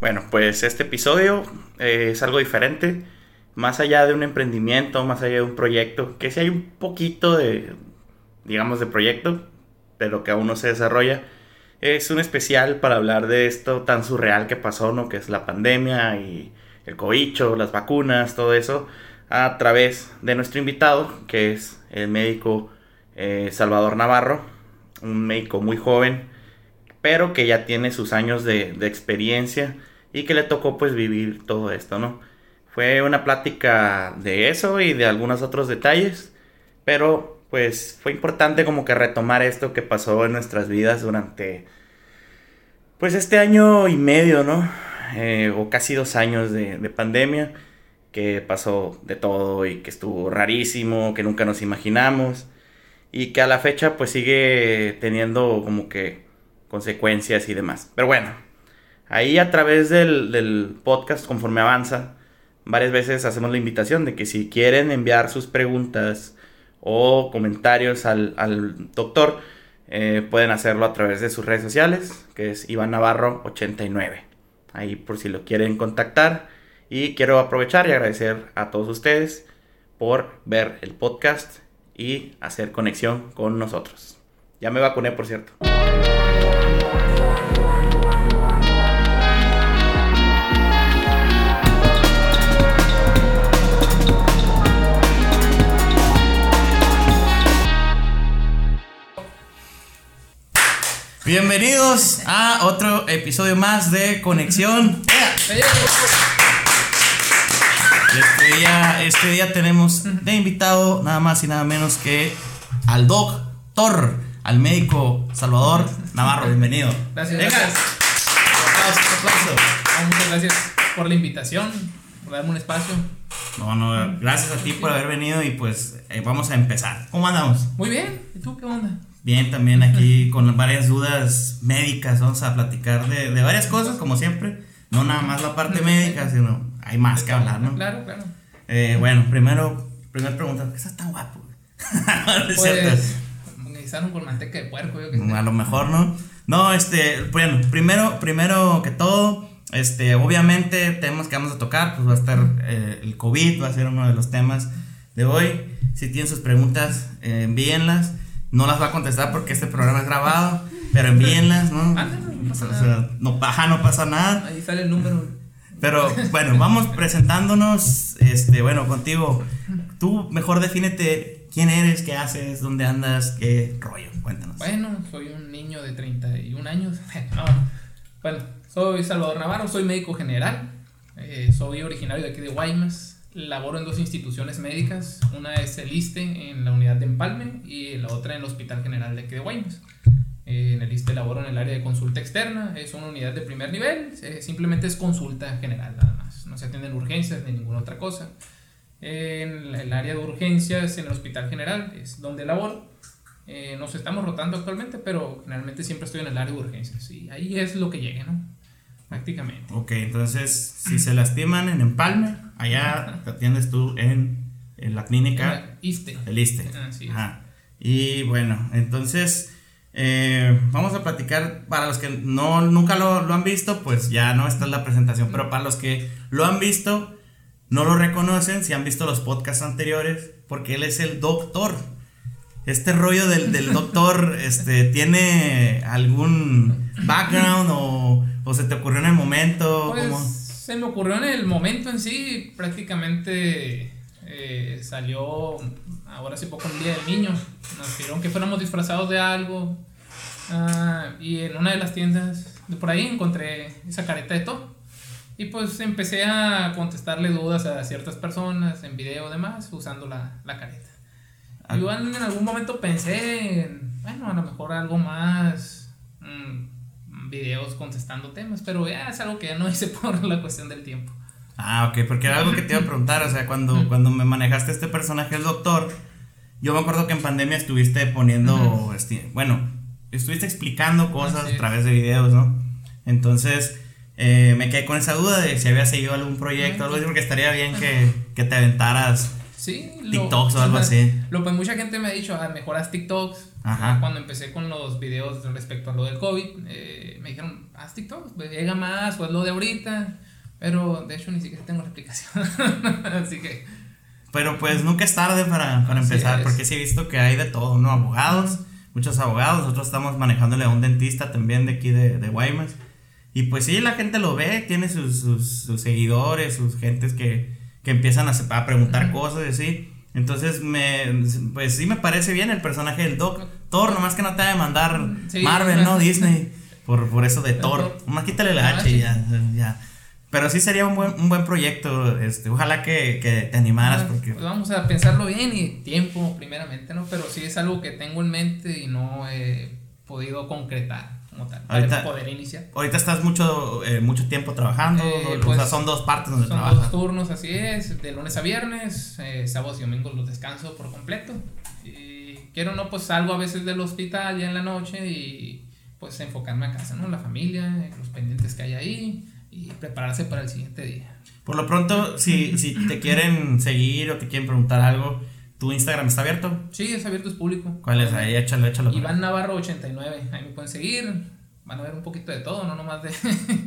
Bueno, pues este episodio eh, es algo diferente. Más allá de un emprendimiento, más allá de un proyecto, que sí hay un poquito de, digamos, de proyecto, pero que aún no se desarrolla. Es un especial para hablar de esto tan surreal que pasó, ¿no? Que es la pandemia y el cobicho, las vacunas, todo eso, a través de nuestro invitado, que es el médico eh, Salvador Navarro, un médico muy joven, pero que ya tiene sus años de, experiencia y que le tocó pues vivir todo esto, ¿no? Fue una plática de eso y de algunos otros detalles, pero pues fue importante como que retomar esto que pasó en nuestras vidas durante pues este año y medio, ¿no? Eh, o casi dos años de, de pandemia, que pasó de todo y que estuvo rarísimo, que nunca nos imaginamos y que a la fecha pues sigue teniendo como que consecuencias y demás. Pero bueno, ahí a través del, podcast conforme avanza, varias veces hacemos la invitación de que si quieren enviar sus preguntas o comentarios al, doctor, eh, pueden hacerlo a través de sus redes sociales, que es Iván Navarro 89. Ahí por si lo quieren contactar. Y quiero aprovechar y agradecer a todos ustedes por ver el podcast y hacer conexión con nosotros. Ya me vacuné, por cierto. Bienvenidos a otro episodio más de Conexión. Este día, este día tenemos de invitado nada más y nada menos que al doctor, al médico Salvador Navarro. Bienvenido. Gracias. Venga. gracias. Ah, Muchas gracias por la invitación, por darme un espacio. No, no, gracias a ti por haber venido y pues eh, vamos a empezar. ¿Cómo andamos? Muy bien. ¿Y tú qué onda? Bien, también aquí con varias dudas médicas. Vamos a platicar de, de varias cosas, como siempre. No nada más la parte médica, sino hay más que hablar, ¿no? Claro, claro. Eh, bueno, primero, primera pregunta, ¿por qué estás tan guapo? Pues, guisaron con manteca de puerco, yo que sé. A lo mejor, ¿no? No, este, bueno, primero, primero que todo, este, obviamente, temas que vamos a tocar, pues va a estar eh, el COVID, va a ser uno de los temas de hoy. Si tienen sus preguntas, eh, envíenlas. No las va a contestar porque este programa es grabado, pero envíenlas, ¿no? No pasa O sea, no, ajá, no pasa nada. Ahí sale el número. Pero bueno, vamos presentándonos, este, bueno, contigo. Tú mejor defínete quién eres, qué haces, dónde andas, qué rollo, cuéntanos. Bueno, soy un niño de 31 años. No, bueno, soy Salvador Navarro, soy médico general. Eh, soy originario de aquí de Guaymas. Laboro en dos instituciones médicas. Una es el ISTE en la unidad de Empalme y la otra en el Hospital General de Guaymas. Eh, en el ISTE laboro en el área de consulta externa. Es una unidad de primer nivel. eh, simplemente es consulta general nada más. No se atienden urgencias ni ninguna otra cosa. En el área de urgencias en el Hospital General es donde laboro. Eh, nos estamos rotando actualmente, pero generalmente siempre estoy en el área de urgencias. Y ahí es lo que llegue, ¿no? Prácticamente. Ok, entonces, si se lastiman en Empalme, allá te atiendes tú en, en la clínica ISTE. del ISTE. Así es. Ajá. Y bueno, entonces, eh, vamos a platicar, para los que no, nunca lo, lo han visto, pues ya no está en la presentación, pero para los que lo han visto, no lo reconocen, si han visto los podcasts anteriores, porque él es el doctor. Este rollo del, del doctor, este, ¿tiene algún background o, o se te ocurrió en el momento? Pues ¿Cómo? se me ocurrió en el momento en sí, prácticamente eh, salió ahora hace poco un día del niño. Nos pidieron que fuéramos disfrazados de algo. ah, y en una de las tiendas de por ahí encontré esa careta de todo. Y pues empecé a contestarle dudas a ciertas personas en video y demás usando la, la careta. Ah. Igual en algún momento pensé en, bueno, a lo mejor algo más, mm, videos contestando temas, pero ya es algo que ya no hice por la cuestión del tiempo. Ah, ok, porque era algo que te iba a preguntar, o sea, cuando, cuando me manejaste este personaje, el doctor, yo me acuerdo que en pandemia estuviste poniendo, este, bueno, estuviste explicando cosas Así a es. través de videos, ¿no? Entonces, eh, me quedé con esa duda de si había seguido algún proyecto o algo así, porque estaría bien que, que te aventaras Sí, TikToks o algo así. Lo pues mucha gente me ha dicho, ah, mejoras TikToks. Ajá. Cuando empecé con los videos respecto a lo del COVID, eh, me dijeron, haz TikToks, pues, llega más, o es lo de ahorita. Pero de hecho ni siquiera tengo la explicación. así que. Pero pues nunca es tarde para, para empezar, porque sí he visto que hay de todo, ¿no? Abogados, muchos abogados, nosotros estamos manejándole a un dentista también de aquí de, de Guaymas. Y pues sí, la gente lo ve, tiene sus, sus, sus seguidores, sus gentes que, que empiezan a, a preguntar cosas y así. Entonces, me, pues sí me parece bien el personaje del Doc. Thor, nomás que no te va a demandar Marvel, ¿no? Disney. Por, por eso de Thor. Nomás quítale la ah, H y ya, ya. Pero sí sería un buen, un buen proyecto. Este, ojalá que, que te animaras. Ah, porque... Pues vamos a pensarlo bien y tiempo, primeramente, ¿no? Pero sí es algo que tengo en mente y no he podido concretar ahorita, poder iniciar. Ahorita estás mucho, eh, mucho tiempo trabajando, eh, o sea, pues, son dos partes donde son Son dos turnos, así es, de lunes a viernes, eh, sábados y domingos los descanso por completo. Y quiero no, pues salgo a veces del hospital ya en la noche y pues enfocarme a casa, ¿no? La familia, los pendientes que hay ahí y prepararse para el siguiente día. Por lo pronto, si, si te quieren seguir o te quieren preguntar algo, ¿Tu Instagram está abierto? Sí, es abierto, es público. ¿Cuál es? Ahí échalo, échalo. Iván Navarro 89, ahí me pueden seguir. Van a ver un poquito de todo, no nomás de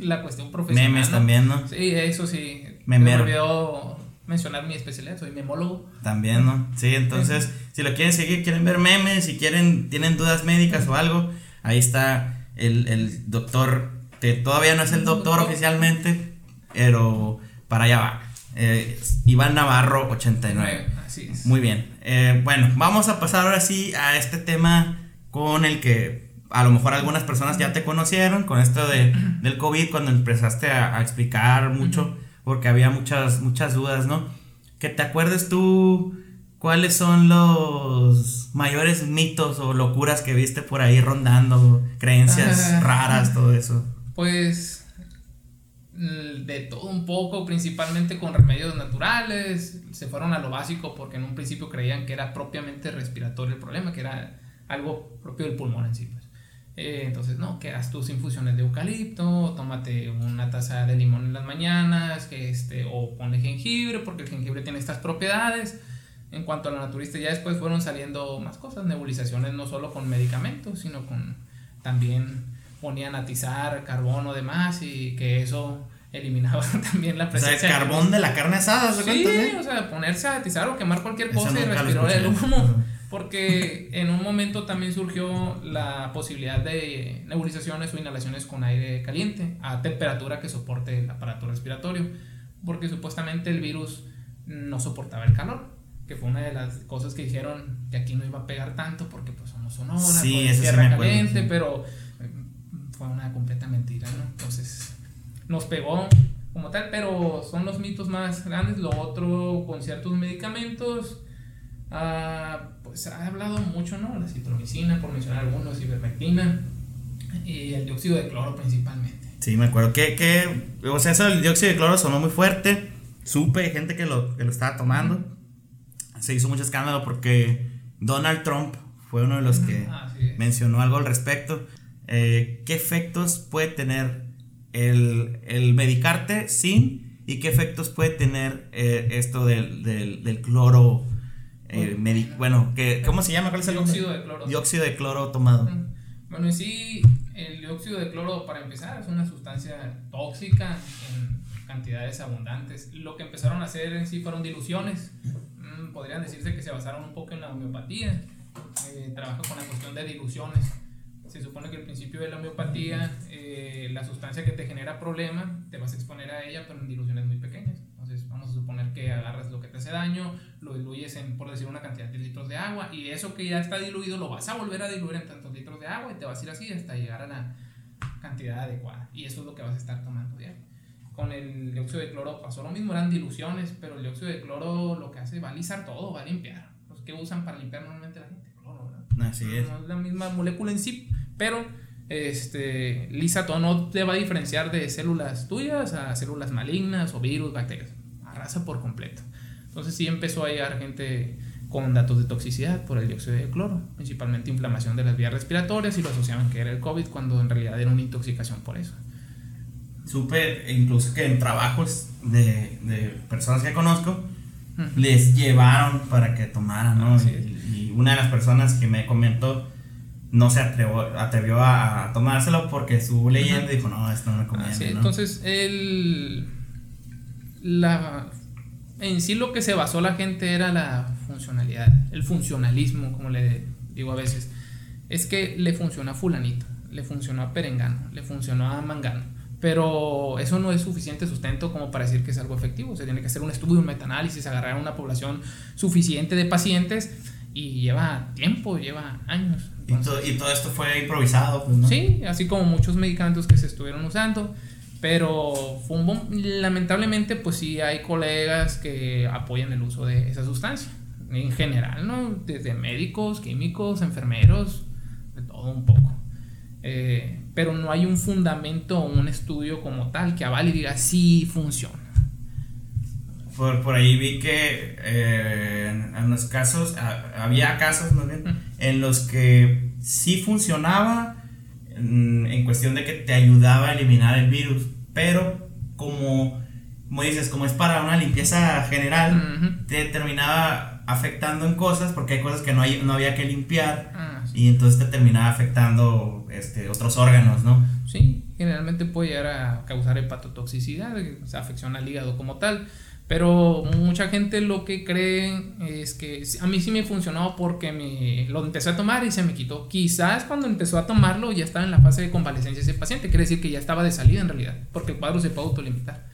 la cuestión profesional. Memes también, ¿no? Sí, eso sí. Me olvidó mencionar mi especialidad, soy memólogo. También, ¿no? Sí, entonces, si lo quieren seguir, quieren ver memes, si quieren, tienen dudas médicas o algo, ahí está el, el doctor, que todavía no es el doctor oficialmente, pero para allá va. Eh, Iván Navarro 89. Muy bien. Eh, bueno, vamos a pasar ahora sí a este tema con el que a lo mejor algunas personas ya te conocieron, con esto de, del COVID, cuando empezaste a, explicar mucho, porque había muchas, muchas dudas, ¿no? Que te acuerdes tú cuáles son los mayores mitos o locuras que viste por ahí rondando, creencias raras, todo eso. Pues de todo un poco, principalmente con remedios naturales, se fueron a lo básico porque en un principio creían que era propiamente respiratorio el problema, que era algo propio del pulmón en sí. Pues. Eh, entonces, no, que haz tus infusiones de eucalipto, tómate una taza de limón en las mañanas, que este, o ponle jengibre, porque el jengibre tiene estas propiedades. En cuanto a la naturista, ya después fueron saliendo más cosas, nebulizaciones no solo con medicamentos, sino con también ponían a atizar carbón o demás y que eso eliminaba también la presencia. O sea, el carbón de la carne asada, ¿se Sí, o sea, ponerse a atizar o quemar cualquier cosa y respirar el humo. Porque en un momento también surgió la posibilidad de nebulizaciones o inhalaciones con aire caliente a temperatura que soporte el aparato respiratorio. Porque supuestamente el virus no soportaba el calor. Que fue una de las cosas que dijeron que aquí no iba a pegar tanto porque pues somos Sonora, sí, tierra caliente, pero fue una completa mentira, ¿no? Entonces nos pegó como tal, pero son los mitos más grandes. Lo otro, con ciertos medicamentos, ah, pues ha hablado mucho, ¿no? La citromicina, por mencionar algunos, ivermectina y el dióxido de cloro principalmente. Sí, me acuerdo que, que o sea, eso del dióxido de cloro sonó muy fuerte. Supe gente que lo, que lo estaba tomando. Se hizo mucho escándalo porque Donald Trump fue uno de los que mencionó algo al respecto. Eh, ¿Qué efectos puede tener el, medicarte sin y qué efectos puede tener eh, esto del, del, cloro. Eh, bueno, que, ¿cómo se llama? ¿Cuál es el Dióxido de cloro. Dióxido de cloro tomado. Bueno, y sí, el dióxido de cloro, para empezar, es una sustancia tóxica en cantidades abundantes. Lo que empezaron a hacer en sí fueron diluciones. Mm, podrían decirse que se basaron un poco en la homeopatía. Eh, trabaja con la cuestión de diluciones se supone que el principio de la homeopatía, eh, la sustancia que te genera problema, te vas a exponer a ella, pero en diluciones muy pequeñas. Entonces, vamos a suponer que agarras lo que te hace daño, lo diluyes en, por decir, una cantidad de litros de agua, y eso que ya está diluido lo vas a volver a diluir en tantos litros de agua y te vas a ir así hasta llegar a la cantidad adecuada. Y eso es lo que vas a estar tomando diario. Con el dióxido de cloro pasó lo mismo, eran diluciones, pero el dióxido de cloro lo que hace va a todo, va a limpiar. Los que usan para limpiar normalmente la gente, cloro, ¿verdad? Así es. No es la misma molécula en sí, pero este, todo no te va a diferenciar de células tuyas a células malignas o virus, bacterias. Arrasa por completo. Entonces sí empezó a llegar gente con datos de toxicidad por el dióxido de cloro, principalmente inflamación de las vías respiratorias y lo asociaban que era el COVID cuando en realidad era una intoxicación por eso. Supe incluso que en trabajos de, de personas que conozco, les llevaron para que tomaran, ¿no? Así Y, y una de las personas que me comentó no se atrevió, atrevió a, a tomárselo porque estuvo leyendo y dijo, no, esto no me conviene, Así, ¿no? Entonces, el, la, en sí lo que se basó la gente era la funcionalidad, el funcionalismo, como le digo a veces. Es que le funcionó a fulanito, le funcionó a perengano, le funcionó a mangano. Pero eso no es suficiente sustento como para decir que es algo efectivo. Se tiene que hacer un estudio, un metaanálisis, agarrar una población suficiente de pacientes y lleva tiempo, lleva años. Y todo esto fue improvisado, pues, ¿no? Sí, así como muchos medicamentos que se estuvieron usando. Pero fue un boom. lamentablemente, pues sí hay colegas que apoyan el uso de esa sustancia. En general, ¿no? Desde médicos, químicos, enfermeros, de todo un poco. Eh, pero no hay un fundamento o un estudio como tal que avale y diga sí funciona. Por, por ahí vi que eh, en, en los casos, a- había casos más bien, en los que sí funcionaba en, en cuestión de que te ayudaba a eliminar el virus, pero como, como dices, como es para una limpieza general, Ujú. te terminaba afectando en cosas porque hay cosas que no, hay, no había que limpiar Ah, sí. y entonces te terminaba afectando este, otros órganos, ¿no? Sí, generalmente puede llegar a causar hepatotoxicidad, afección al hígado como tal. Pero mucha gente lo que cree es que a mí sí me funcionó porque me lo empecé a tomar y se me quitó. Quizás cuando empezó a tomarlo ya estaba en la fase de convalecencia ese paciente, quiere decir que ya estaba de salida en realidad, porque el cuadro se puede autolimitar.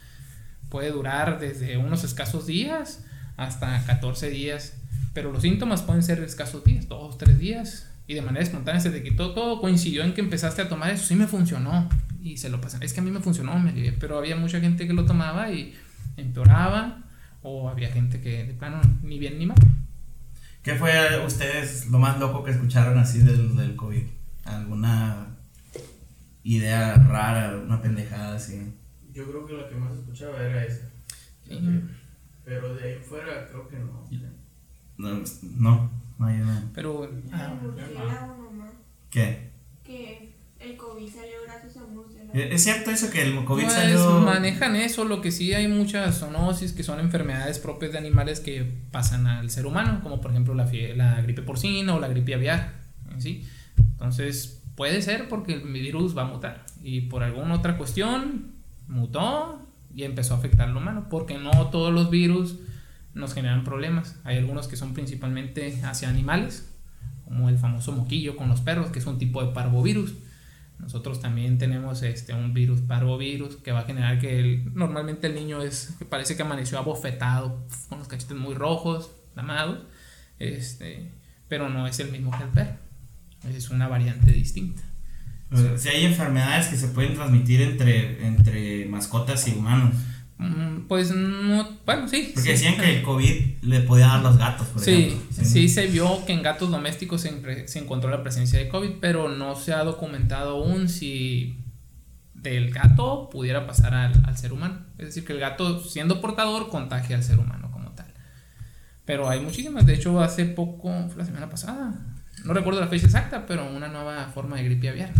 Puede durar desde unos escasos días hasta 14 días, pero los síntomas pueden ser escasos días, 2, 3 días, y de manera espontánea se te quitó todo, coincidió en que empezaste a tomar eso, sí me funcionó, y se lo pasan. Es que a mí me funcionó, me pero había mucha gente que lo tomaba y empeoraba, o había gente que de plano ni bien ni mal. ¿Qué fue ustedes lo más loco que escucharon así del, del COVID? ¿Alguna idea rara, una pendejada así? Yo creo que la que más escuchaba era esa. Sí. Pero de ahí fuera creo que no. No, no, no hay una. Pero ah. ¿Qué? Que el COVID salió gracias a un murciélago. ¿Es cierto eso que el COVID Pues salió? manejan eso, lo que sí hay muchas zoonosis que son enfermedades propias de animales que pasan al ser humano, como por ejemplo la, la gripe porcina o la gripe aviar, ¿sí? Entonces puede ser porque el virus va a mutar y por alguna otra cuestión mutó y empezó a afectar al humano, porque no todos los virus nos generan problemas. Hay algunos que son principalmente hacia animales, como el famoso moquillo con los perros, que es un tipo de parvovirus. Nosotros también tenemos este, un virus parvovirus que va a generar que el- normalmente el niño es parece que amaneció abofetado con los cachetes muy rojos, lamados, este, pero no es el mismo que el perro. Es una variante distinta. O sea, si hay enfermedades que se pueden transmitir entre, entre mascotas y humanos. Mm, Pues no, bueno, sí. Porque sí. decían que el COVID le podía dar los gatos, por Sí, ejemplo. sí se vio que en gatos domésticos se, se encontró la presencia de COVID, pero no se ha documentado aún si del gato pudiera pasar al, al ser humano. Es decir, que el gato siendo portador contagia al ser humano como tal. Pero hay muchísimas, de hecho hace poco, fue la semana pasada, no recuerdo la fecha exacta, pero una nueva forma de gripe aviar.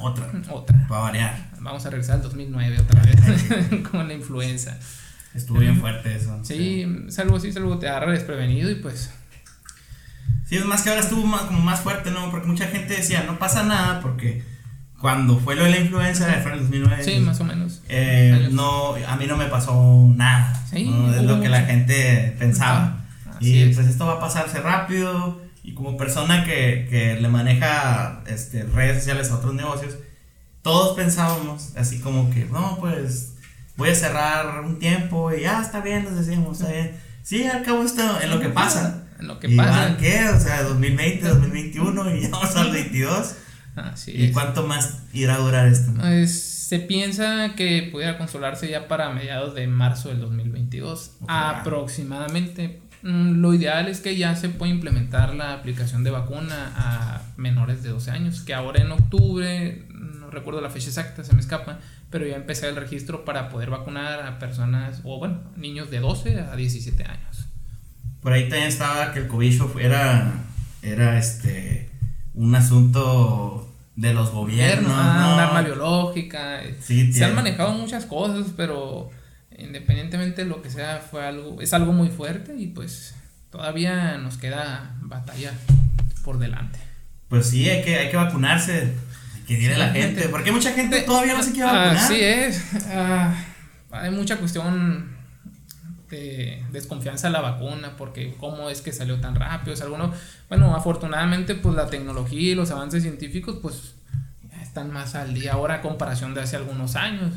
Otra, Otra. para variar. Vamos a regresar al 2009 otra vez con la influenza. Estuvo bien fuerte eso. Sí, salvo así, salvo te agarra desprevenido y pues Sí, es más que ahora estuvo más, como más fuerte, ¿no? Porque mucha gente decía, no pasa nada, porque cuando fue lo de la influenza, fue en el 2009. sí, más o menos. eh, no, a mí no me pasó nada. Sí, ¿no? Es lo que la gente pensaba. Así y es. pues esto va a pasarse rápido. Y como persona que, que le maneja este, redes sociales a otros negocios, todos pensábamos así como que, no, pues voy a cerrar un tiempo y ya está bien, nos decíamos, está bien. Sí, al cabo esto en lo que pasa. En lo que ¿Y pasa. van qué? O sea, 2020, 2021 y ya vamos al 22. Así ¿Y es. cuánto más irá a durar esto? Pues, se piensa que pudiera consolarse ya para mediados de marzo del 2022, Ojalá. aproximadamente. Mm, Lo ideal es que ya se pueda implementar la aplicación de vacuna a menores de 12 años, que ahora en octubre, no recuerdo la fecha exacta, se me escapa, pero ya empecé el registro para poder vacunar a personas, o bueno, niños de 12 a 17 años. Por ahí también estaba que el cobicho era, era este, un asunto de los gobiernos. Ah, ¿no? un arma biológica. Sí, Se han manejado muchas cosas, pero Independientemente de lo que sea, fue algo, es algo muy fuerte y pues todavía nos queda batalla por delante. Pues sí, hay que, hay que vacunarse. Hay que decirle a la gente. Porque mucha gente todavía no se quiere vacunar. Así es. Ah, hay mucha cuestión de desconfianza a la vacuna, porque cómo es que salió tan rápido. Es alguno, bueno, afortunadamente, pues la tecnología y los avances científicos, pues están más al día ahora a comparación de hace algunos años.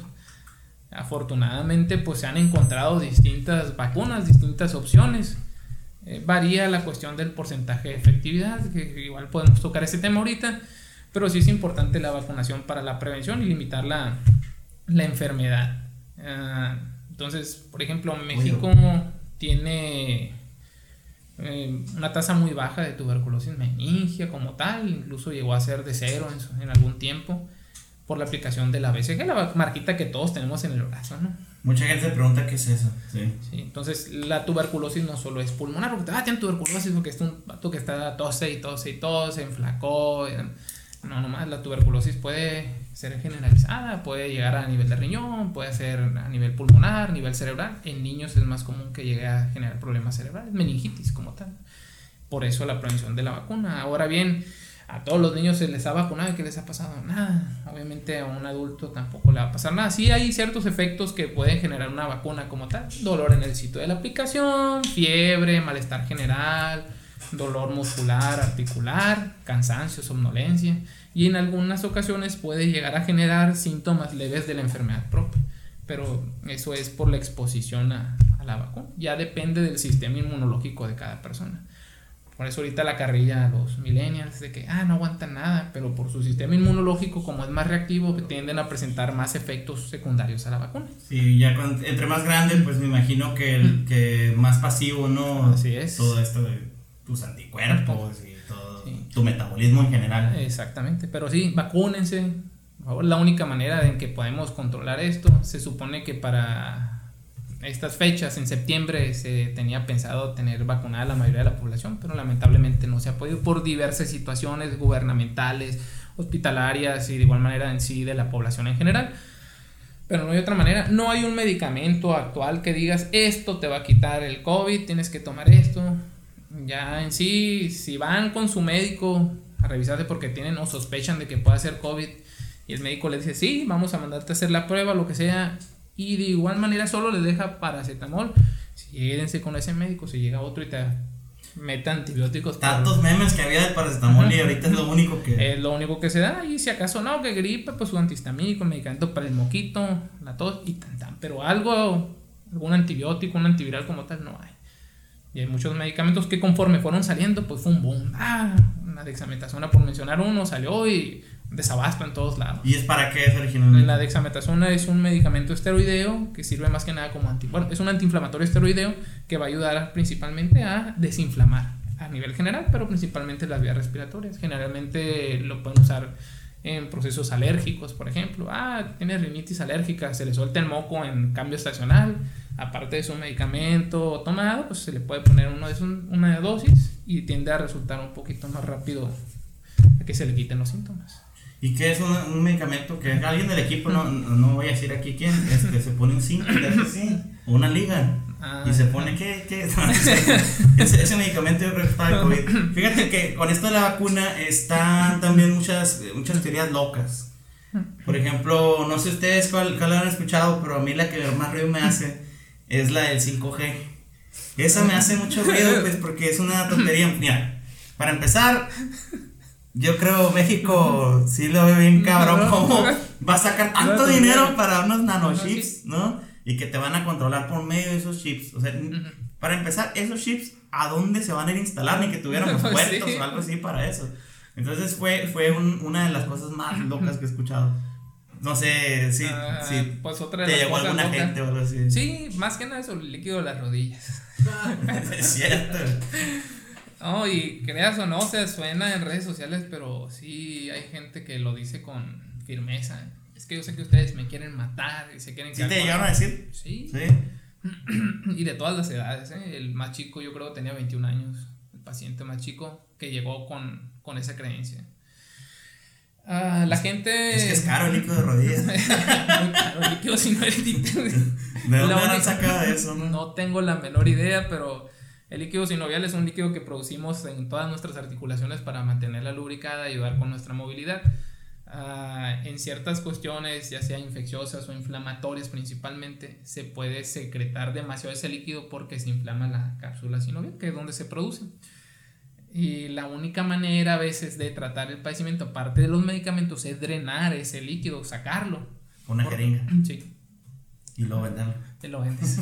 Afortunadamente, pues se han encontrado distintas vacunas, distintas opciones. Eh, varía la cuestión del porcentaje de efectividad, que igual podemos tocar ese tema ahorita, pero sí es importante la vacunación para la prevención y limitar la, la enfermedad. Ah, entonces, por ejemplo, México tiene eh, una tasa muy baja de tuberculosis meningia como tal, incluso llegó a ser de cero en, en algún tiempo por la aplicación de la BCG, la marquita que todos tenemos en el brazo, ¿no? Mucha gente se pregunta qué es eso. Sí. Sí, entonces la tuberculosis no solo es pulmonar, porque ah, tiene tuberculosis porque es un vato que está tose y tose y tose, enflacó. eh, No, nomás la tuberculosis puede ser generalizada, puede llegar a nivel de riñón, puede ser a nivel pulmonar, nivel cerebral. En niños es más común que llegue a generar problemas cerebrales, meningitis como tal. Por eso la prevención de la vacuna. Ahora bien, a todos los niños se les ha vacunado y ¿qué les ha pasado? Nada. Obviamente a un adulto tampoco le va a pasar nada. Sí hay ciertos efectos que pueden generar una vacuna como tal. Dolor en el sitio de la aplicación, fiebre, malestar general, dolor muscular, articular, cansancio, somnolencia. Y en algunas ocasiones puede llegar a generar síntomas leves de la enfermedad propia. Pero eso es por la exposición a, a la vacuna. Ya depende del sistema inmunológico de cada persona. Por eso ahorita la carrilla a los millennials de que, ah, no aguantan nada, pero por su sistema inmunológico, como es más reactivo, tienden a presentar más efectos secundarios a la vacuna. Sí, ya con- entre más grande, pues me imagino que, el, que más pasivo, ¿no? Así es. Todo esto de tus anticuerpos y todo. Sí. Tu metabolismo en general. Exactamente, pero sí, vacúnense. Por favor, la única manera en que podemos controlar esto, se supone que para estas fechas, en septiembre, se tenía pensado tener vacunada la mayoría de la población, pero lamentablemente no se ha podido por diversas situaciones gubernamentales, hospitalarias y de igual manera en sí de la población en general. Pero no hay otra manera. No hay un medicamento actual que digas esto te va a quitar el COVID, tienes que tomar esto. Ya en sí, si van con su médico a revisarse porque tienen o sospechan de que pueda ser COVID y el médico les dice, sí, vamos a mandarte a hacer la prueba, lo que sea, y de igual manera solo les deja paracetamol, quédense con ese médico, si llega otro y te mete antibióticos. por- Tantos memes que había de paracetamol y ahorita es lo único que. es lo único que se da. Y si acaso no, que gripe, pues su antihistamínico, medicamento para el moquito, la tos y tan tan. Pero algo, algún antibiótico, un antiviral como tal, no hay. Y hay muchos medicamentos que conforme fueron saliendo, pues fue un boom. Ah, una dexametasona, por mencionar uno, salió y desabasto en todos lados. ¿Y es para qué es originalmente? La dexametasona es un medicamento esteroideo que sirve más que nada como anti, bueno, es un antiinflamatorio esteroideo que va a ayudar principalmente a desinflamar a nivel general, pero principalmente las vías respiratorias. Generalmente lo pueden usar en procesos alérgicos, por ejemplo. Ah, tiene rinitis alérgica, se le suelta el moco en cambio estacional. Aparte de su medicamento tomado, pues se le puede poner uno de esos- una dosis y tiende a resultar un poquito más rápido a que se le quiten los síntomas. ¿Y qué es un, un medicamento que alguien del equipo, no, no voy a decir aquí quién, este, se pone un zinc, o una liga, Ah. y se pone, ¿qué? qué? ese, ese medicamento yo creo que es para el COVID. Fíjate que con esto de la vacuna están también muchas, muchas teorías locas. Por ejemplo, no sé ustedes cuál, cuál han escuchado, pero a mí la que más ruido me hace es la del 5G. Esa me hace mucho ruido, pues, porque es una tontería. Mira, para empezar, yo creo México sí lo ve bien cabrón cómo va a sacar tanto dinero para unos nanochips, ¿no? Y que te van a controlar por medio de esos chips. O sea, para empezar, esos chips, ¿a dónde se van a ir a instalar? Ni que tuviéramos Sí. puertos o algo así para eso. Entonces fue, fue un- una de las cosas más locas que he escuchado. No sé si, Ah, si pues otra te llegó alguna locas. gente o algo así. Sí, más que nada sobre el líquido de las rodillas. es cierto. No, y creas o no, se suena en redes sociales, pero sí hay gente que lo dice con firmeza. Es que yo sé que ustedes me quieren matar y se quieren ¿Sí te llegaron a decir? Sí, Sí. y de todas las edades. ¿eh? El más chico yo creo que tenía 21 años, el paciente más chico que llegó con, con esa creencia. Ah, la gente. Es que es caro el líquido de rodillas. ¿De Muy caro, el líquido sinovial. dónde La han única- sacado eso, no? No tengo la menor idea, pero el líquido sinovial es un líquido que producimos en todas nuestras articulaciones para mantenerla lubricada y ayudar con nuestra movilidad. Ah, en ciertas cuestiones, ya sea infecciosas o inflamatorias principalmente, se puede secretar demasiado ese líquido porque se inflama la cápsula sinovial, que es donde se produce. Y la única manera a veces de tratar el padecimiento, aparte de los medicamentos, es drenar ese líquido, sacarlo. Una jeringa. Sí, Y luego venderlo. Te lo vendes.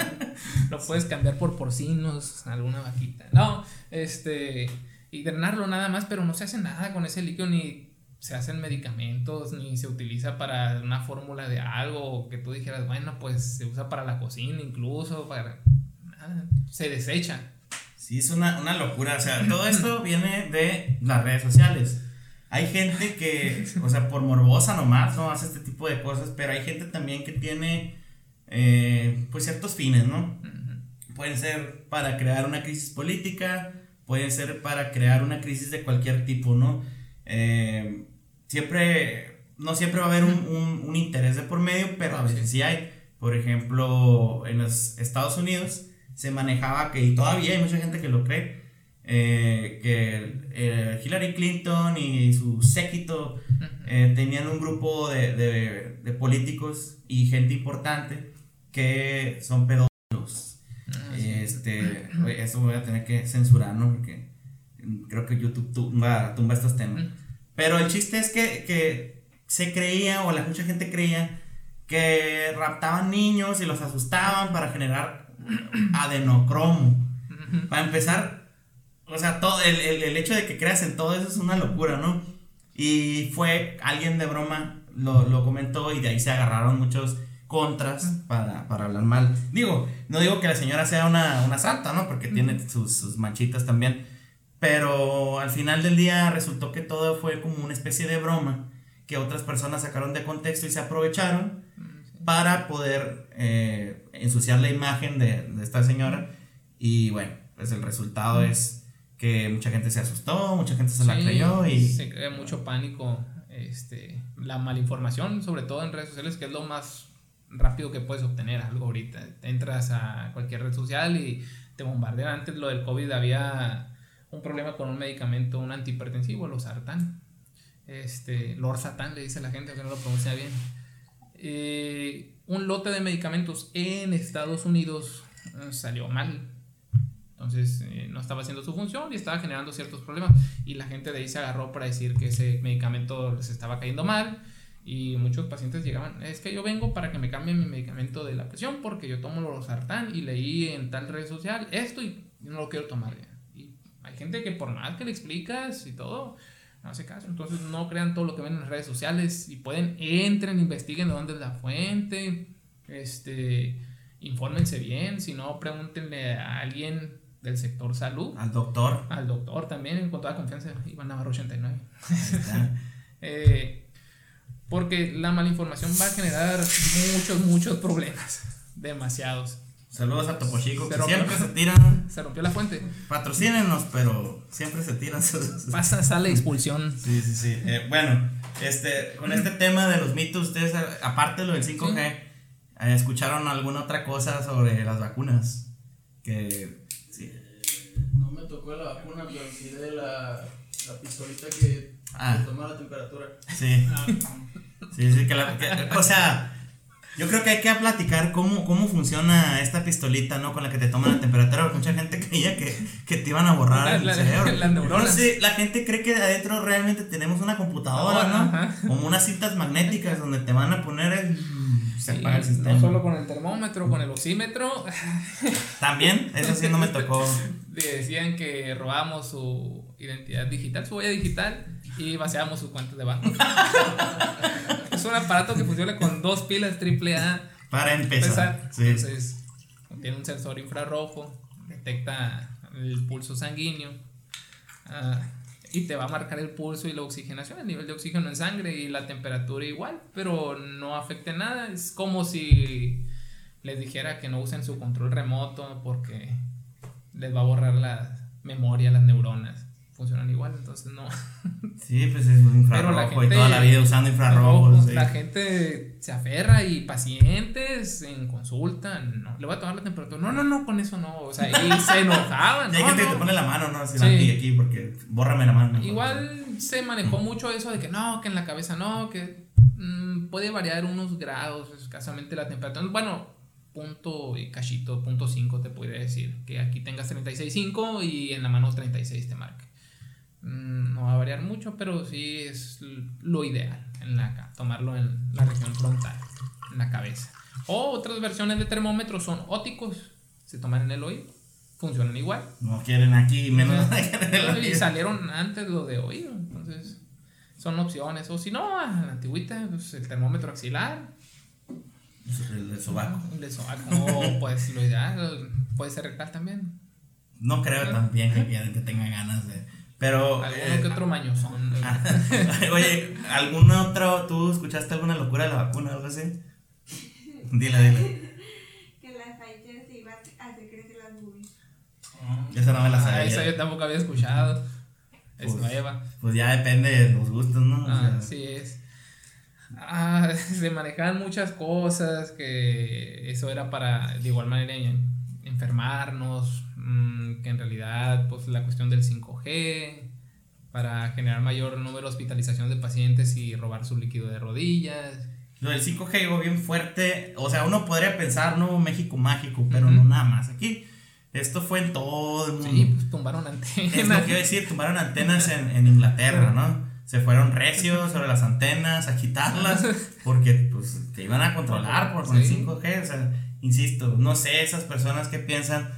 lo puedes cambiar por porcinos, alguna vaquita. No, este, y drenarlo nada más, pero no se hace nada con ese líquido, ni se hacen medicamentos, ni se utiliza para una fórmula de algo que tú dijeras, bueno, pues se usa para la cocina incluso, para... nada, se desecha. Sí, es una, una locura. O sea, todo esto viene de las redes sociales. Hay gente que, o sea, por morbosa nomás, no hace este tipo de cosas, pero hay gente también que tiene, eh, pues, ciertos fines, ¿no? Pueden ser para crear una crisis política, pueden ser para crear una crisis de cualquier tipo, ¿no? Eh, siempre, no siempre va a haber un, un- un interés de por medio, pero a veces sí hay. Por ejemplo, en los Estados Unidos se manejaba que, y todavía hay mucha gente que lo cree, eh, que eh, Hillary Clinton y su séquito eh, tenían un grupo de, de- de políticos y gente importante que son pedófilos. Ah, sí. Este, oye, eso voy a tener que censurar, ¿no? Porque creo que YouTube tumba, tumba estos temas. Pero el chiste es que, que se creía, o la mucha gente creía, que raptaban niños y los asustaban para generar adenocromo. Para empezar, o sea, todo el, el- el hecho de que creas en todo eso es una locura, ¿no? Y fue alguien de broma, lo, lo comentó y de ahí se agarraron muchos contras para, para hablar mal. Digo, no digo que la señora sea una, una santa, ¿no? Porque tiene sus, sus manchitas también. Pero al final del día resultó que todo fue como una especie de broma que otras personas sacaron de contexto y se aprovecharon para poder eh, ensuciar la imagen de, de esta señora. Y bueno, pues el resultado es que mucha gente se asustó, mucha gente se la Sí, creyó y... se crea mucho pánico, este, la malinformación, sobre todo en redes sociales, que es lo más rápido que puedes obtener algo ahorita. Entras a cualquier red social y te bombardean. Antes lo del COVID había un problema con un medicamento, un antihipertensivo, losartán. Este, lorsatán le dice la gente que no lo pronuncia bien. Eh, un lote de medicamentos en Estados Unidos eh, salió mal. Entonces eh, no estaba haciendo su función y estaba generando ciertos problemas. Y la gente de ahí se agarró para decir que ese medicamento les estaba cayendo mal. Y muchos pacientes llegaban, es que yo vengo para que me cambien mi medicamento de la presión porque yo tomo losartán y leí en tal red social esto y no lo quiero tomar ya. Y hay gente que por más que le explicas y todo, no hace caso. Entonces no crean todo lo que ven en las redes sociales y pueden, entren, investiguen de dónde es la fuente, este, infórmense bien, si no, pregúntenle a alguien del sector salud, Al doctor. al doctor también, con toda confianza, Iván Navarro 89. Ahí está. Eh, porque la malinformación va a generar muchos, muchos problemas, demasiados. Saludos a Topo Chico, que siempre se tiran. Se rompió la fuente, Patrocínenos, pero siempre se tiran sus. pasa, sale expulsión. Sí, sí, sí. Eh, bueno, este, con este tema de los mitos, ustedes, aparte de lo del 5G, eh, ¿escucharon alguna otra cosa sobre las vacunas? Que. Sí. No me tocó la vacuna, pero sí de la, la pistolita que Ah. te toma la temperatura. Sí. Sí, sí, que la. que- o sea. Yo creo que hay que platicar cómo, cómo funciona esta pistolita, ¿no? Con la que te toman la temperatura. porque Mucha gente creía que, que te iban a borrar La- el la- cerebro. neuronas. No sé, la gente cree que de adentro realmente tenemos una computadora, ¿no? Ajá. Como unas cintas magnéticas donde te van a poner el. Se apaga el sistema. no solo con el termómetro, con el oxímetro. También, eso sí no me tocó. Le decían que robábamos su identidad digital, su huella digital y vaciábamos sus cuentas de banco. es un aparato que funciona con dos pilas AAA. Para empezar. Sí. Entonces, tiene un sensor infrarrojo, detecta el pulso sanguíneo ah, y te va a marcar el pulso y la oxigenación, el nivel de oxígeno en sangre y la temperatura igual, pero no afecta nada. Es como si les dijera que no usen su control remoto porque les va a borrar la memoria, las neuronas. Funcionan igual, entonces no. Sí, pues es un infrarrojo la y gente- toda la vida usando infrarrojos. sí. La gente se aferra y pacientes en consulta, no, le voy a tomar la temperatura. No, no, no, con eso no. O sea, y se enojaban. Y hay no, gente que no. te pone la mano, ¿no? Así Sí. aquí, aquí, porque bórrame la mano. Igual se manejó mucho eso de que no, que en la cabeza no, que mm, puede variar unos grados, escasamente la temperatura. Bueno, punto y cachito, punto 5 te podría decir. Que aquí tengas 36.5 y en la mano 36 te marque. Mm, No va a variar mucho, pero sí es lo ideal en la, tomarlo en la región frontal, en la cabeza. O otras versiones de termómetros son ópticos, se toman en el oído, funcionan igual. No quieren aquí, menos. y salieron antes lo de oído. Entonces, son opciones. O si no, a la antigüita, pues, el termómetro axilar, el del sobaco. el de sobaco. O pues lo ideal, puede ser rectal también. No creo también que tenga ganas de. Pero. Alguno eh, que otro mañozón. ah, Oye, ¿algún otro? ¿Tú escuchaste alguna locura de la vacuna o algo así? Dile, dile. Que la Pfizer se iba a hacer crecer las boobies. Esa no me la Ah, sabía. esa yo tampoco había escuchado. Es Pues, nueva. Pues ya depende de los gustos, ¿no? O Ah, sea, así es. Ah, se manejaban muchas cosas que eso era para de igual manera en- enfermarnos, mm, que en realidad pues la cuestión del 5G para generar mayor número de hospitalización de pacientes y robar su líquido de rodillas. Lo del 5G llegó bien fuerte. O sea, uno podría pensar, no, México mágico, pero no nada más. Aquí, esto fue en todo el mundo. Sí, pues tumbaron Es lo antenas. que iba a decir, tumbaron antenas en, en Inglaterra, ¿no? Se fueron recios sobre las antenas a quitarlas porque pues te iban a controlar por con el Sí. 5G. O sea, insisto, no sé esas personas que piensan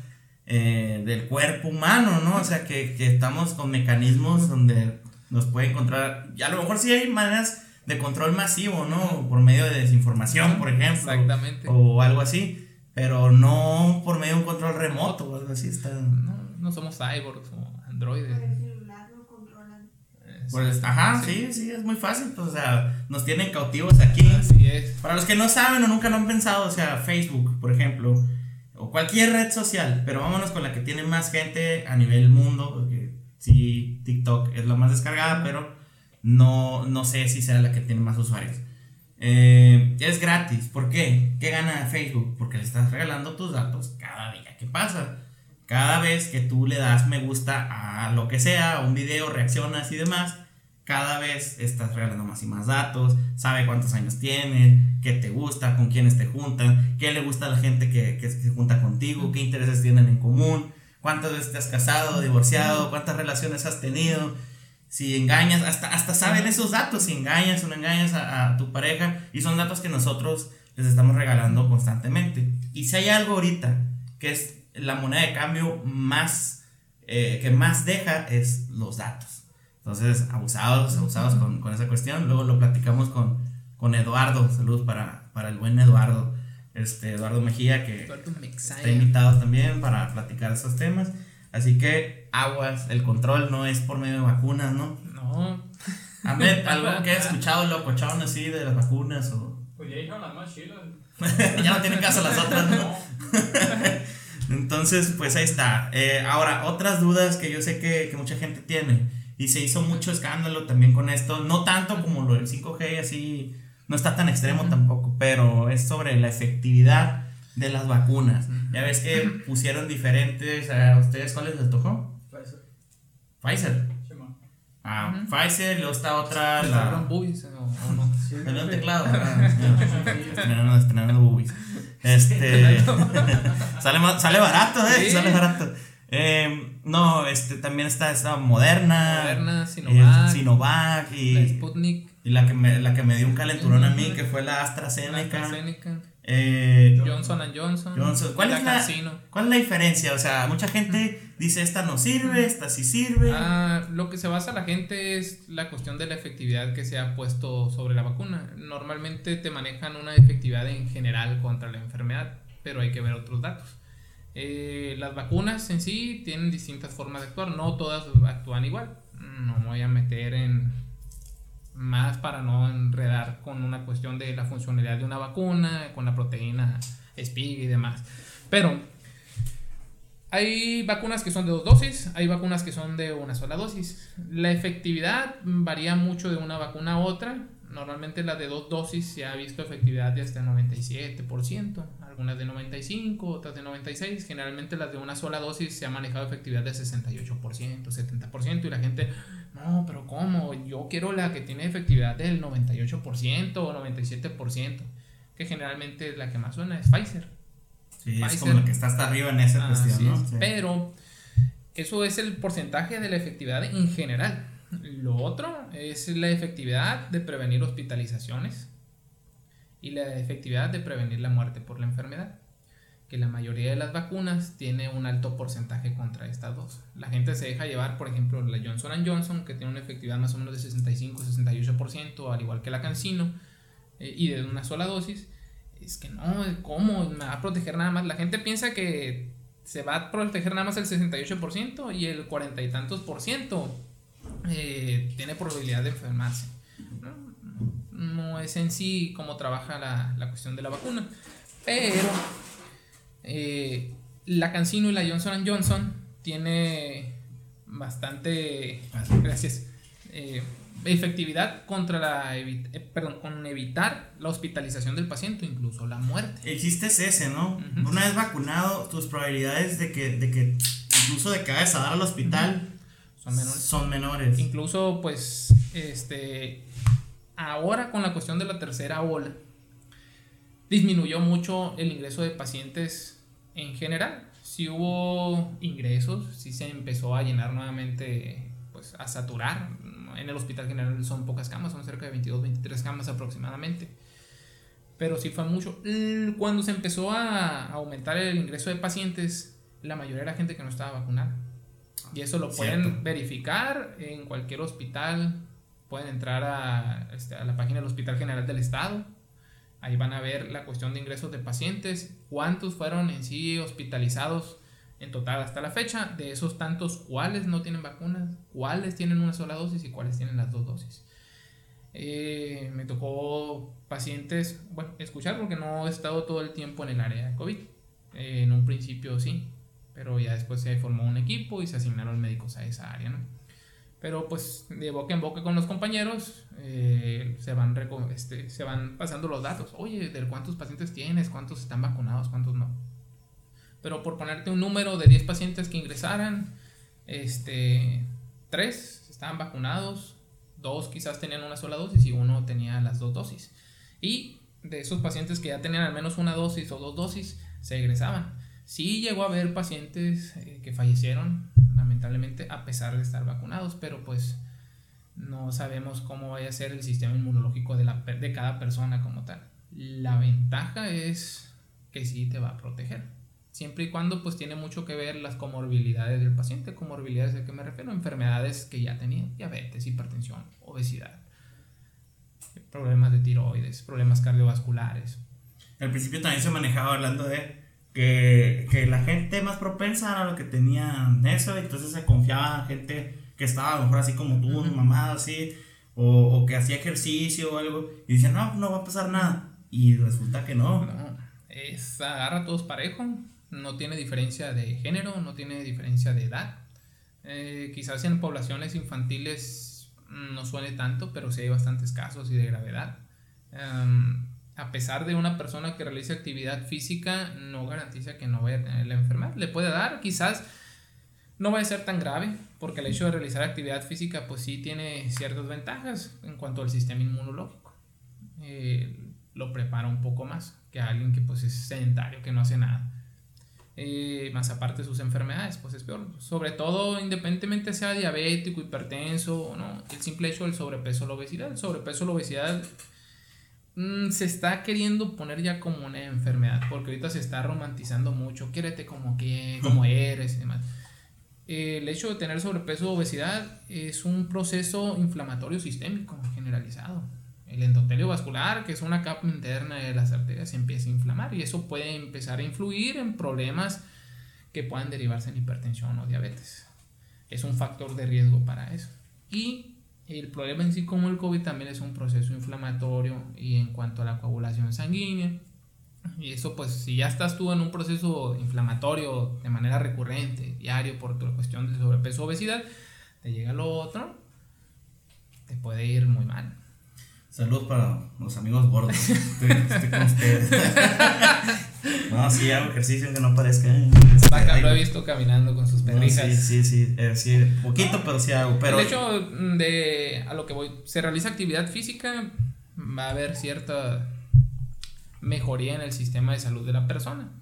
eh, del cuerpo humano, ¿no? O sea, que, que estamos con mecanismos donde nos puede encontrar. Y a lo mejor sí hay maneras de control masivo, ¿no? Por medio de desinformación, por ejemplo. Exactamente. O algo así. Pero no por medio de un control remoto o algo así. Está. No, no somos cyborgs o androides. Pues, sí, ajá, sí, sí, es muy fácil. Pues, o sea, nos tienen cautivos aquí. Así es. Para los que no saben o nunca lo han pensado, o sea, Facebook, por ejemplo, cualquier red social, pero vámonos con la que tiene más gente a nivel mundo, porque sí, TikTok es la más descargada, pero no, no sé si sea la que tiene más usuarios. Eh, es gratis, ¿por qué? ¿Qué gana Facebook? Porque le estás regalando tus datos cada día que pasa. Cada vez que tú le das me gusta a lo que sea, a un video, reaccionas y demás, cada vez estás regalando más y más datos, sabe cuántos años tienen, qué te gusta, con quiénes te juntan, qué le gusta a la gente que, que se junta contigo, qué intereses tienen en común, cuántas veces te has casado, divorciado, cuántas relaciones has tenido, si engañas, hasta, hasta saben esos datos, si engañas o no engañas a, tu pareja, y son datos que nosotros les estamos regalando constantemente. Y si hay algo ahorita que es la moneda de cambio más, eh, que más deja, es los datos. Entonces, abusados, abusados con, con esa cuestión. Luego lo platicamos con, con Eduardo. Saludos para, para el buen Eduardo. Este, Eduardo Mejía, que Eduardo está invitado también para platicar esos temas. Así que, aguas, el control no es por medio de vacunas, ¿no? No. Ahmed, algo que has escuchado locochón así de las vacunas o... Pues ya dijeron las más chidas. ya no tienen caso las otras, ¿no? Entonces, pues ahí está. Eh, ahora, otras dudas que yo sé que, que mucha gente tiene. Y se hizo mucho escándalo también con esto. No tanto como lo del 5G, así. No está tan extremo tampoco. Pero es sobre la efectividad de las vacunas. Ya ves que pusieron diferentes. ¿A ustedes cuáles les tocó? Pfizer. Simón. Ah, Pfizer, luego está otra. ¿Le La, boobies o, o no? Dale un teclado. Ah, Estrenando, estrenando boobies. Este. sale, sale barato, ¿eh? Sí. Sale barato. Eh, no, este también está esta Moderna. Moderna, eh, Sinovac, Sinovac y, La Sputnik, y la, que me, la que me dio un calenturón a mí, que fue la AstraZeneca. AstraZeneca, Eh, Johnson Johnson, Johnson. ¿Cuál es, la. ¿Cuál es la diferencia? O sea, mucha gente dice esta no sirve, esta sí sirve. Ah, lo que se basa la gente es la cuestión de la efectividad que se ha puesto sobre la vacuna. Normalmente te manejan una efectividad en general contra la enfermedad, pero hay que ver otros datos. Eh, las vacunas en sí tienen distintas formas de actuar, no todas actúan igual. No me voy a meter en más para no enredar con una cuestión de la funcionalidad de una vacuna, con la proteína SPIG y demás. Pero Hay vacunas que son de dos dosis, hay vacunas que son de una sola dosis. La efectividad varía mucho de una vacuna a otra. Normalmente las de dos dosis se ha visto efectividad de hasta el 97%, algunas de 95, otras de 96. Generalmente las de una sola dosis se ha manejado efectividad de 68%, 70% y la gente, no, pero ¿cómo? Yo quiero la que tiene efectividad del 98% o 97%, que generalmente la que más suena es Pfizer. Sí, es Pfizer. como el que está hasta arriba en esa cuestión, ¿no? es. Sí. Pero eso es el porcentaje de la efectividad en general. Lo otro es la efectividad de prevenir hospitalizaciones y la efectividad de prevenir la muerte por la enfermedad. Que la mayoría de las vacunas tiene un alto porcentaje contra estas dos. La gente se deja llevar, por ejemplo, la Johnson Johnson, que tiene una efectividad más o menos de 65-68%, al igual que la CanSino, eh, y de una sola dosis. Es que no, ¿cómo? Me va a proteger nada más. La gente piensa que se va a proteger nada más el 68% y el cuarenta y tantos por ciento eh, tiene probabilidad de enfermarse. ¿no? Es en sí cómo trabaja la, la cuestión de la vacuna. Pero eh, la Cancino y la Johnson Johnson tiene bastante gracias eh, efectividad contra la evi- eh, perdón, con evitar la hospitalización del paciente incluso la muerte El chiste es ese, ¿no? Una vez vacunado, tus probabilidades de que, de que incluso de que vayas a dar al hospital son menores son menores. Incluso, pues, este, ahora con la cuestión de la tercera ola, disminuyó mucho el ingreso de pacientes en general. Si hubo ingresos, si se empezó a llenar nuevamente, pues, a saturar. En el hospital general son pocas camas, son cerca de 22, 23 camas aproximadamente. Pero sí fue mucho. Cuando se empezó a aumentar el ingreso de pacientes, la mayoría era gente que no estaba vacunada. Y eso lo pueden Cierto. verificar en cualquier hospital. Pueden entrar a, este, a la página del Hospital General del Estado. Ahí van a ver la cuestión de ingresos de pacientes, cuántos fueron en sí hospitalizados en total hasta la fecha. De esos tantos, cuáles no tienen vacunas, cuáles tienen una sola dosis y cuáles tienen las dos dosis. Eh, me tocó pacientes, bueno, escuchar porque no he estado todo el tiempo en el área de COVID. Eh, en un principio sí, pero ya después se formó un equipo y se asignaron médicos a esa área, ¿no? Pero pues de boca en boca con los compañeros eh, se, van este, se van pasando los datos. Oye, ¿de cuántos pacientes tienes? ¿Cuántos están vacunados? ¿Cuántos no? Pero por ponerte un número de 10 pacientes que ingresaran, este, 3 estaban vacunados, dos quizás tenían una sola dosis y uno tenía las dos dosis. Y de esos pacientes que ya tenían al menos una dosis o dos dosis, se egresaban. Sí llegó a haber pacientes eh, que fallecieron, lamentablemente, a pesar de estar vacunados, pero pues no sabemos cómo vaya a ser el sistema inmunológico de, la, de cada persona como tal. La ventaja es que sí te va a proteger. Siempre y cuando pues tiene mucho que ver las comorbilidades del paciente. Comorbilidades a qué me refiero? Enfermedades que ya tenía, diabetes, hipertensión, obesidad, problemas de tiroides, problemas cardiovasculares. Al principio también se manejaba hablando de que, que la gente más propensa era lo que tenía eso, y entonces se confiaba en gente que estaba a lo mejor así como tú, Ujú. mamá, así, o, o que hacía ejercicio o algo, y decían, no, no va a pasar nada. Y resulta que no. No, es agarra a todos parejo, no tiene diferencia de género, no tiene diferencia de edad. Eh, quizás en poblaciones infantiles mm, no suene tanto, pero sí hay bastantes casos y de gravedad. Em, a pesar de una persona que realice actividad física, no garantiza que no vaya a tener la enfermedad. Le puede dar, quizás no va a ser tan grave, porque el hecho de realizar actividad física, pues sí tiene ciertas ventajas en cuanto al sistema inmunológico. Eh, lo prepara un poco más que alguien que pues es sedentario, que no hace nada. Eh, más aparte de sus enfermedades, pues es peor. Sobre todo, independientemente sea diabético, hipertenso o no, el simple hecho del sobrepeso o la obesidad. El sobrepeso o la obesidad mm, se está queriendo poner ya como una enfermedad, porque ahorita se está romantizando mucho, quiérete como que, como eres y demás. Eh, el hecho de tener sobrepeso o obesidad es un proceso inflamatorio sistémico generalizado. El endotelio vascular, que es una capa interna de las arterias, se empieza a inflamar y eso puede empezar a influir en problemas que puedan derivarse en hipertensión o diabetes. Es un factor de riesgo para eso. Y el problema en sí como el COVID también es un proceso inflamatorio y en cuanto a la coagulación sanguínea, Y eso, pues, si ya estás tú en un proceso inflamatorio de manera recurrente, diario, por tu cuestión de sobrepeso obesidad, te llega lo otro, te puede ir muy mal. Salud para los amigos gordos. Estoy, estoy con ustedes. no, sí, hago ejercicio que no parezca. Vaca lo he visto caminando con sus no, perrijas. sí, sí, sí, eh, sí, poquito, pero sí hago. Pero el hecho mm, de a lo que voy, se realiza actividad física, va a haber cierta mejoría en el sistema de salud de la persona.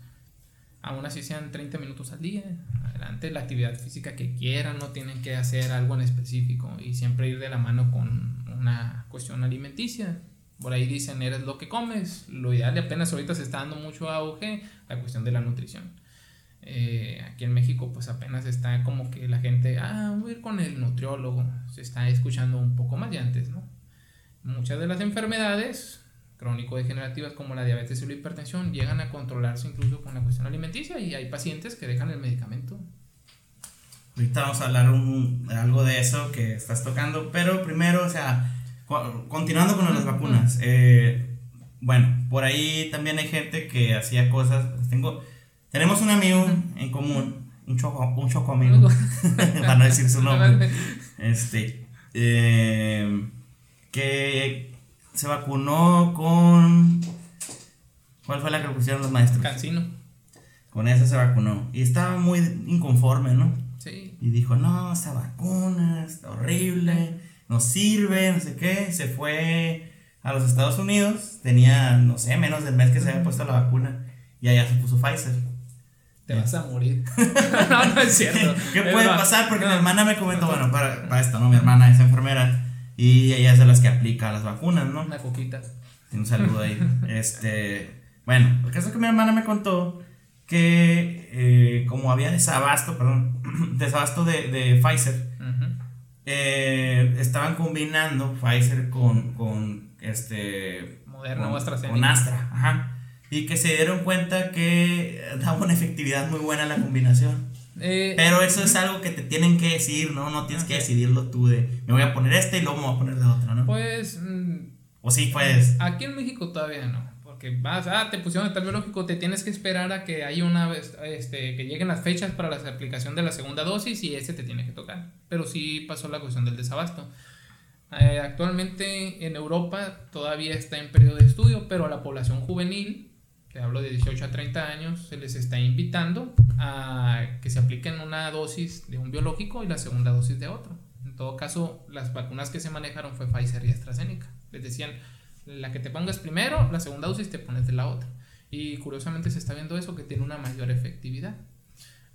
Aún así sean 30 minutos al día, adelante la actividad física que quieran, no tienen que hacer algo en específico y siempre ir de la mano con una cuestión alimenticia. Por ahí dicen, eres lo que comes. Lo ideal apenas ahorita se está dando mucho auge la cuestión de la nutrición. Eh, aquí en México pues apenas está como que la gente, ah, voy a ir con el nutriólogo, se está escuchando un poco más de antes, ¿no? Muchas de las enfermedades crónico-degenerativas como la diabetes y la hipertensión llegan a controlarse incluso con la cuestión alimenticia y hay pacientes que dejan el medicamento. ahorita vamos a hablar un, algo de eso que estás tocando. Pero primero, o sea, continuando con las vacunas. eh, bueno, por ahí también hay gente que hacía cosas. Tengo, tenemos un amigo en común, un choco, un choco amigo, para no decir su nombre. Este, eh, que se vacunó con. ¿Cuál fue la que pusieron los maestros? Cancino. Con esa se vacunó. Y estaba muy inconforme, ¿no? Sí. Y dijo, no, esta vacuna está horrible, no sirve, no sé qué. Se fue a los Estados Unidos, tenía, no sé, menos del mes que se había puesto la vacuna. Y allá se puso Pfizer. Te vas a morir. no, no es cierto. ¿Qué Es puede pasar? Porque mi hermana me comentó, bueno, para, para esto, ¿no? Mi hermana es enfermera y ella es de las que aplica las vacunas, ¿no? Una coquita. Un saludo ahí. Este, bueno, el caso es que mi hermana me contó que eh, como había desabasto, perdón, desabasto de, de Pfizer, eh, estaban combinando Pfizer con, con este Moderna con, o AstraZeneca. con Astra, ajá. Y que se dieron cuenta que daba una efectividad muy buena la combinación. Eh, Pero eso es algo que te tienen que decir, ¿no? No tienes que decidirlo tú de me voy a poner este y luego me voy a poner de otra, ¿no? pues mm, o sí, pues. Aquí en México todavía no, porque vas, ah, te pusieron el tal biológico, te tienes que esperar a que haya una vez, este, que lleguen las fechas para la aplicación de la segunda dosis y ese te tiene que tocar. Pero sí pasó la cuestión del desabasto. Eh, actualmente en Europa todavía está en periodo de estudio, pero a la población juvenil, te hablo de 18 a 30 años, se les está invitando a que se apliquen una dosis de un biológico y la segunda dosis de otro. En todo caso, las vacunas que se manejaron fue Pfizer y AstraZeneca. Les decían, la que te pongas primero, la segunda dosis te pones de la otra. Y curiosamente se está viendo eso, que tiene una mayor efectividad.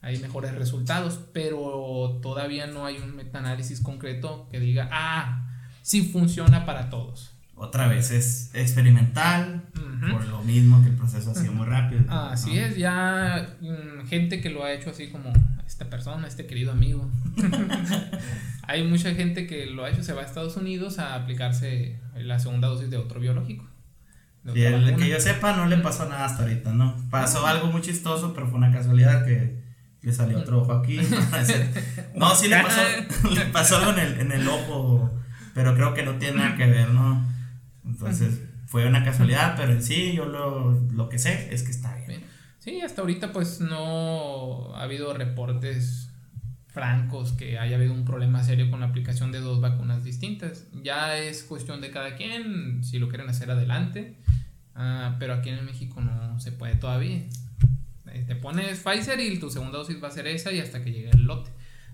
Hay mejores resultados, pero todavía no hay un metaanálisis concreto que diga, ah, sí funciona para todos. Otra vez es experimental, Ujú. por lo mismo que el proceso ha sido muy rápido. Así ¿no? es, ya mm, gente que lo ha hecho así como esta persona, este querido amigo. Hay mucha gente que lo ha hecho, se va a Estados Unidos a aplicarse la segunda dosis de otro biológico. de Y el que yo sepa no le pasó nada hasta ahorita, ¿no? Pasó algo muy chistoso, pero fue una casualidad que le salió otro ojo aquí. no, sí le pasó, le pasó algo en el, en el ojo, pero creo que no tiene nada que ver, ¿no? Entonces fue una casualidad, pero en sí yo lo, lo que sé es que está bien. Bien. Sí, hasta ahorita pues no ha habido reportes francos que haya habido un problema serio con la aplicación de dos vacunas distintas. Ya es cuestión de cada quien, si lo quieren hacer adelante, Ah, pero aquí en México no se puede todavía. Eh, Te pones Pfizer y tu segunda dosis va a ser esa y hasta que llegue el lote.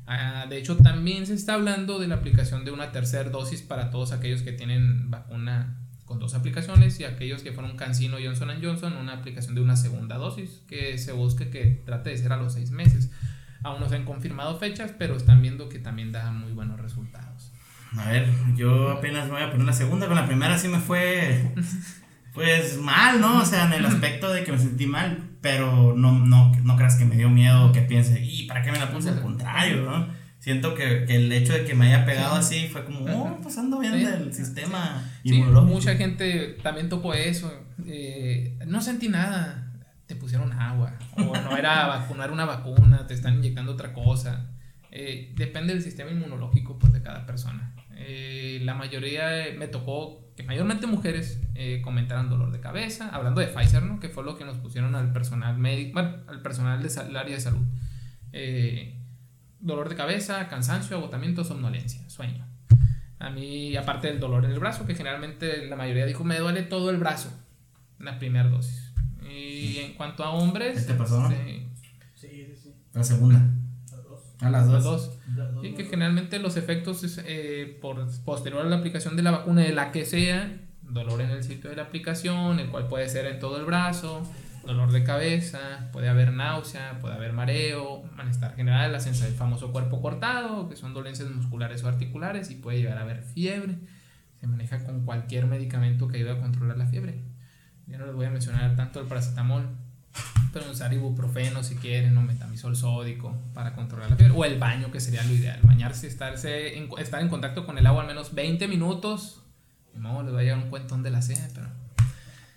Ah, de hecho, también se está hablando de la aplicación de una tercera dosis para todos aquellos que tienen vacuna con dos aplicaciones y aquellos que fueron Cancino Johnson Johnson, una aplicación de una segunda dosis que se busque que trate de ser a los seis meses. Aún no se han confirmado fechas, pero están viendo que también da muy buenos resultados. A ver, yo apenas me voy a poner la segunda, con la primera sí me fue, pues mal, ¿no? O sea, en el aspecto de que me sentí mal, pero no, no, no creas que me dio miedo que piense, ¿y para qué me la puse? Al contrario, ¿no? Siento que, que el hecho de que me haya pegado así fue como, oh, pues ando bien Sí. del sistema Sí, mucha gente también tocó eso. eh, no sentí nada. Te pusieron agua. O no era vacunar una vacuna, te están inyectando otra cosa. Eh, depende del sistema inmunológico pues, de cada persona. Eh, la mayoría me tocó que mayormente mujeres comentaran dolor de cabeza, hablando de Pfizer, ¿no? Que fue lo que nos pusieron al personal médico, bueno, al personal del área de salud. Eh, dolor de cabeza, cansancio, agotamiento, somnolencia, sueño. A mí, aparte del dolor en el brazo, que generalmente la mayoría dijo, me duele todo el brazo, la primera dosis. Y en cuanto a hombres... ¿Qué te pasó, Sí, sí, sí. La segunda. A las dos. dos. Las dos. Y que generalmente los efectos es, eh, por posterior a la aplicación de la vacuna de la que sea, dolor en el sitio de la aplicación, el cual puede ser en todo el brazo, dolor de cabeza, puede haber náusea, puede haber mareo, malestar general, la sensación del famoso cuerpo cortado, que son dolencias musculares o articulares y puede llegar a haber fiebre. Se maneja con cualquier medicamento que ayude a controlar la fiebre. Ya no les voy a mencionar tanto el paracetamol, pero usar ibuprofeno si quieren o metamisol sódico para controlar la fiebre o el baño que sería lo ideal bañarse estarse en, estar en contacto con el agua al menos 20 minutos no les va a llegar un cuentón de la sed pero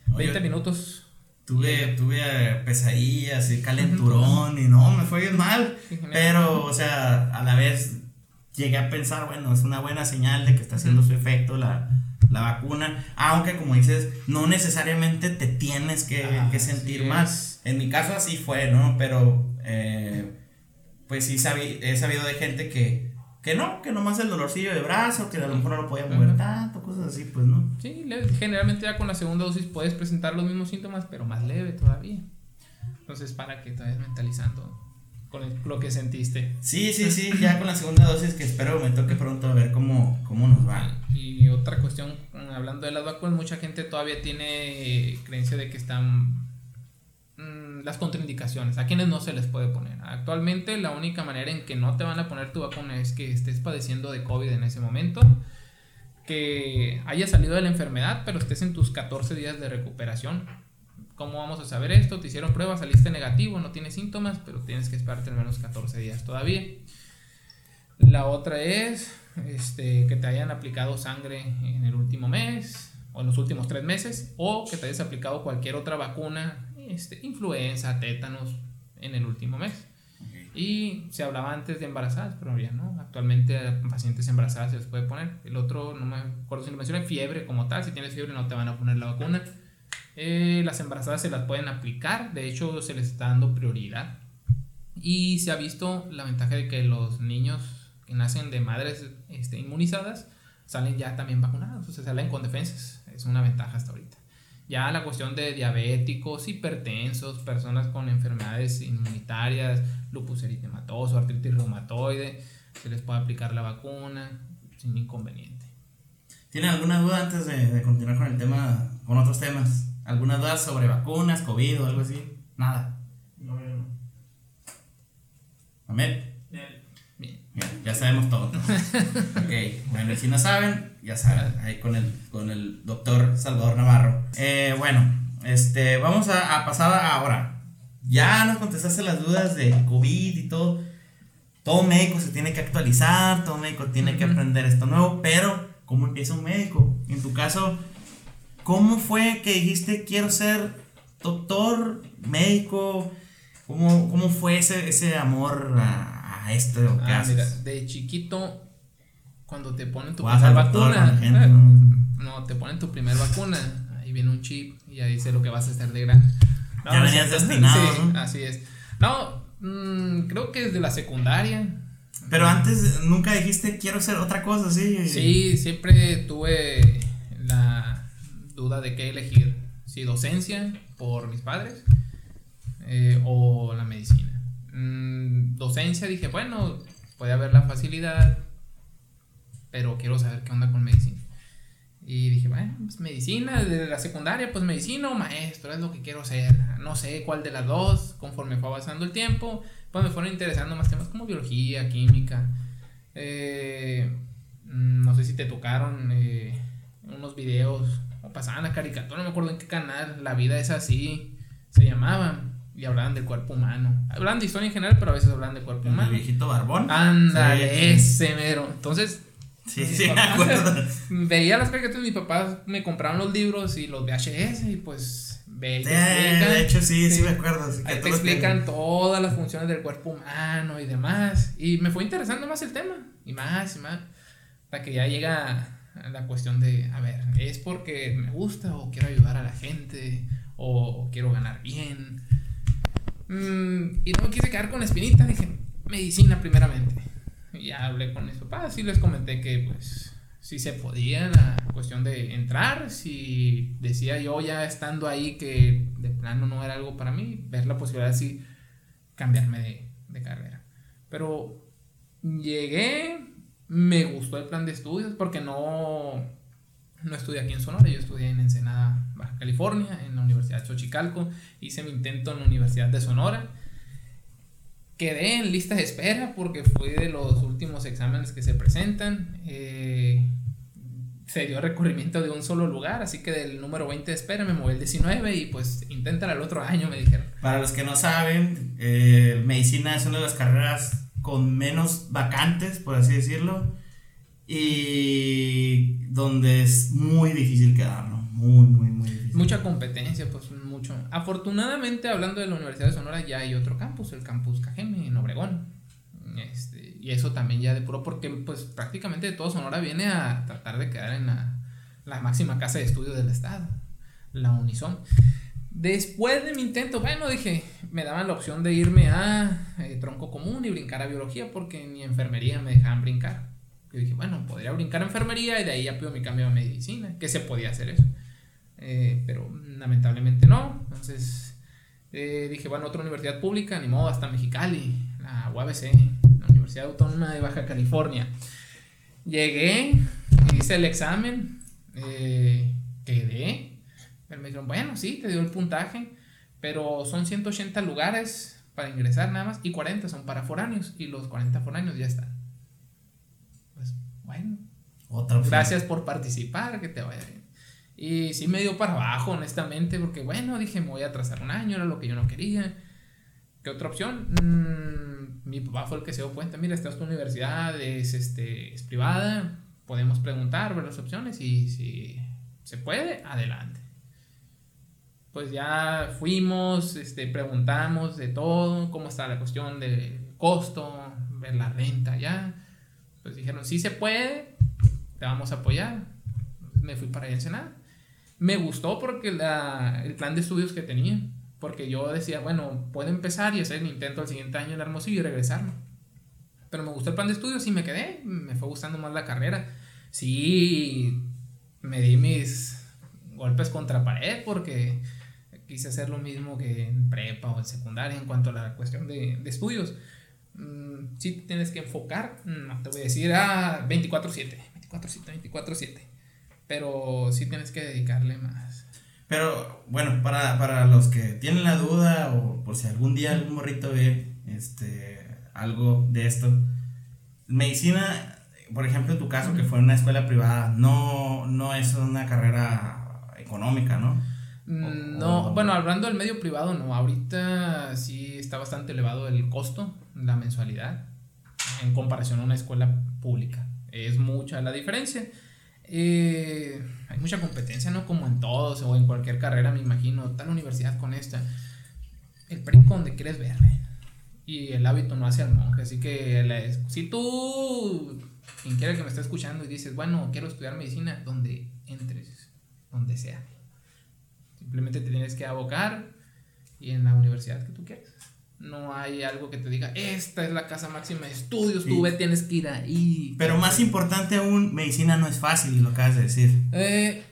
20 Oye, minutos Tuve, tuve eh, pesadillas y calenturón y no, me fue bien mal. Pero, o sea, a la vez llegué a pensar, bueno, es una buena señal de que está haciendo su efecto la, la vacuna. Aunque, como dices, no necesariamente te tienes que, Ah, que sentir es. En mi caso así fue, ¿no? Pero, eh, pues sí sabí, he sabido de gente que, que no, que nomás el dolorcillo de brazo, que a lo mejor no lo podía mover tanto, cosas así, pues, ¿no? sí leve. generalmente ya con la segunda dosis puedes presentar los mismos síntomas pero más leve todavía entonces para que te vayas mentalizando con el- lo que sentiste Sí, sí, sí, ya con la segunda dosis que espero me toque pronto a ver cómo, cómo nos va. Y otra cuestión, hablando de las vacunas, mucha gente todavía tiene creencia de que están las contraindicaciones, a quienes no se les puede poner. Actualmente la única manera en que no te van a poner tu vacuna es que estés padeciendo de COVID en ese momento, que hayas salido de la enfermedad, pero estés en tus 14 días de recuperación. ¿Cómo vamos a saber esto? Te hicieron pruebas, saliste negativo, no tienes síntomas, pero tienes que esperarte al menos 14 días todavía. La otra es este, que te hayan aplicado sangre en el último mes o en los últimos tres meses o que te hayas aplicado cualquier otra vacuna, este, influenza, tétanos, en el último mes. Y se hablaba antes de embarazadas, pero ya no. Actualmente a pacientes embarazadas se les puede poner. El otro, no me acuerdo si lo mencioné, fiebre como tal. Si tienes fiebre no te van a poner la vacuna. Eh, las embarazadas se las pueden aplicar, de hecho se les está dando prioridad. Y se ha visto la ventaja de que los niños que nacen de madres este, inmunizadas salen ya también vacunados, o sea, salen con defensas. Es una ventaja hasta ahorita. Ya la cuestión de diabéticos, hipertensos, personas con enfermedades inmunitarias, lupus eritematoso, artritis reumatoide, se les puede aplicar la vacuna sin inconveniente. ¿Tienen alguna duda antes de, de continuar con el tema, con otros temas? ¿Alguna duda sobre vacunas, COVID o algo así? Nada. No, yo no. Ahmed, Bien. ya, ya sabemos todo. ok, bueno, y si no saben, ya saben, ahí con el, con el doctor Salvador Navarro. Eh, bueno, este, vamos a, a pasar ahora. Ya nos contestaste las dudas de COVID y todo. Todo médico se tiene que actualizar, todo médico tiene que aprender esto nuevo, pero ¿cómo empieza un médico? En tu caso, ¿cómo fue que dijiste quiero ser doctor, médico? ¿Cómo, cómo fue ese, ese amor a, a esto Ah, mira, de chiquito, cuando te ponen tu Vas primer al doctor vacuna, gente, ¿no? no, te ponen tu primer vacuna, ahí viene un chip y ahí dice lo que vas a hacer de grande. No, Ya venías destinado, Sí, ¿no? así es. No, mm, creo que desde la secundaria. Pero antes nunca dijiste quiero ser otra cosa, sí. Sí, siempre tuve la duda de qué elegir. Si docencia por mis padres eh, o la medicina. Mm, docencia dije, bueno, puede haber la facilidad, pero quiero saber qué onda con medicina. Y dije, bueno, pues medicina, desde la secundaria, pues medicina o maestro, es lo que quiero ser. No sé cuál de las dos, conforme fue avanzando el tiempo, pues me fueron interesando más temas como biología, química. Eh, mm, no sé si te tocaron eh, unos videos o pasaban la caricatura, no me acuerdo en qué canal, La vida es así, se llamaban. Y hablaban del cuerpo humano. Hablaban de historia en general, pero a veces hablaban del cuerpo El humano. viejito barbón. Ándale, Sí. ese mero. Entonces, Sí, sí, me acuerdo. veía las caricaturas, mis papás me compraron los libros y los VHS y pues ve explican. de hecho, sí, sí, Sí. me acuerdo. sí, Ahí te explican todas las funciones del cuerpo humano y demás. Y me fue interesando más el tema. Y más y más. Hasta que ya llega la cuestión de, a ver, ¿es porque me gusta o quiero ayudar a la gente o quiero ganar bien? Mm, y no me quise quedar con la espinita, dije, medicina primeramente. Y ya hablé con mis papás y les comenté que pues si se podía la cuestión de entrar, si decía yo ya estando ahí que de plano no era algo para mí, ver la posibilidad de cambiarme de, de carrera. Pero llegué, me gustó el plan de estudios porque no, no estudié aquí en Sonora, yo estudié en Ensenada, Baja California, en la Universidad de Xochicalco, hice mi intento en la Universidad de Sonora. Quedé en lista de espera porque fui de los últimos exámenes que se presentan. Eh, se dio recorrimiento de un solo lugar, así que del número 20 de espera me moví el 19 y pues inténtala el otro año, me dijeron. Para los que no saben, eh, medicina es una de las carreras con menos vacantes, por así decirlo, y donde es muy difícil quedar, ¿no? Muy, muy, muy difícil. Mucha competencia, pues mucho. Afortunadamente, hablando de la Universidad de Sonora, ya hay otro campus, el campus Cajeme, en Obregón. Este, y eso también ya de puro, porque pues prácticamente todo Sonora viene a tratar de quedar en la, la máxima casa de estudios del estado, la Unison. Después de mi intento, bueno, dije, me daban la opción de irme a eh, tronco común y brincar a biología porque ni enfermería me dejaban brincar. Yo dije, bueno, podría brincar a enfermería y de ahí ya pido mi cambio a medicina, que se podía hacer eso. Eh, pero lamentablemente no. Entonces eh, dije, bueno, otra universidad pública, ni modo, hasta Mexicali, la UABC, la Universidad Autónoma de Baja California. Llegué, hice el examen, eh, quedé. Pero me dijeron, bueno, sí, te dio el puntaje, pero son 180 lugares para ingresar nada más y 40 son para foráneos y los 40 foráneos ya están. Pues bueno, Otra gracias por participar, que te vaya bien. Y sí me dio para abajo, honestamente, porque bueno, dije, me voy a atrasar un año, era lo que yo no quería. ¿Qué otra opción? Mm, mi papá fue el que se dio cuenta, mira, esta es tu universidad, es, este, es privada, podemos preguntar, ver las opciones y si se puede, adelante. Pues ya fuimos, este, preguntamos de todo, cómo está la cuestión del costo, ver la renta ya. Pues dijeron, sí se puede, te vamos a apoyar. Me fui para allá en Ensenada. Me gustó porque la, el plan de estudios que tenía, porque yo decía, bueno, puedo empezar y hacer el intento el siguiente año en Hermosillo y regresarme. Pero me gustó el plan de estudios y me quedé, me fue gustando más la carrera. Sí, me di mis golpes contra pared porque quise hacer lo mismo que en prepa o en secundaria en cuanto a la cuestión de, de estudios. Mm, sí tienes que enfocar, no te voy a decir a 24/7, 24/7, 24/7, pero sí tienes que dedicarle más. Pero bueno, para, para los que tienen la duda o por si algún día algún morrito ve este, algo de esto, medicina, por ejemplo, en tu caso, que fue en una escuela privada, no, no es una carrera económica, ¿no? Mm, No, o- bueno, hablando del medio privado, no, ahorita sí está bastante elevado el costo, la mensualidad, en comparación a una escuela pública. Es mucha la diferencia. Eh, hay mucha competencia, ¿no? Como en todos o en cualquier carrera, me imagino, tal universidad con esta. El brinco donde quieres verle. Y el hábito no hace al monje. Así que si tú, quien quiera que me esté escuchando y dices, bueno, quiero estudiar medicina, donde entres, donde sea. Simplemente te tienes que abocar y en la universidad que tú quieres. No hay algo que te diga, esta es la casa máxima de estudios, tú Sí. ve, tienes que ir ahí. Pero más importante aún, medicina no es fácil, y lo acabas de decir. Eh,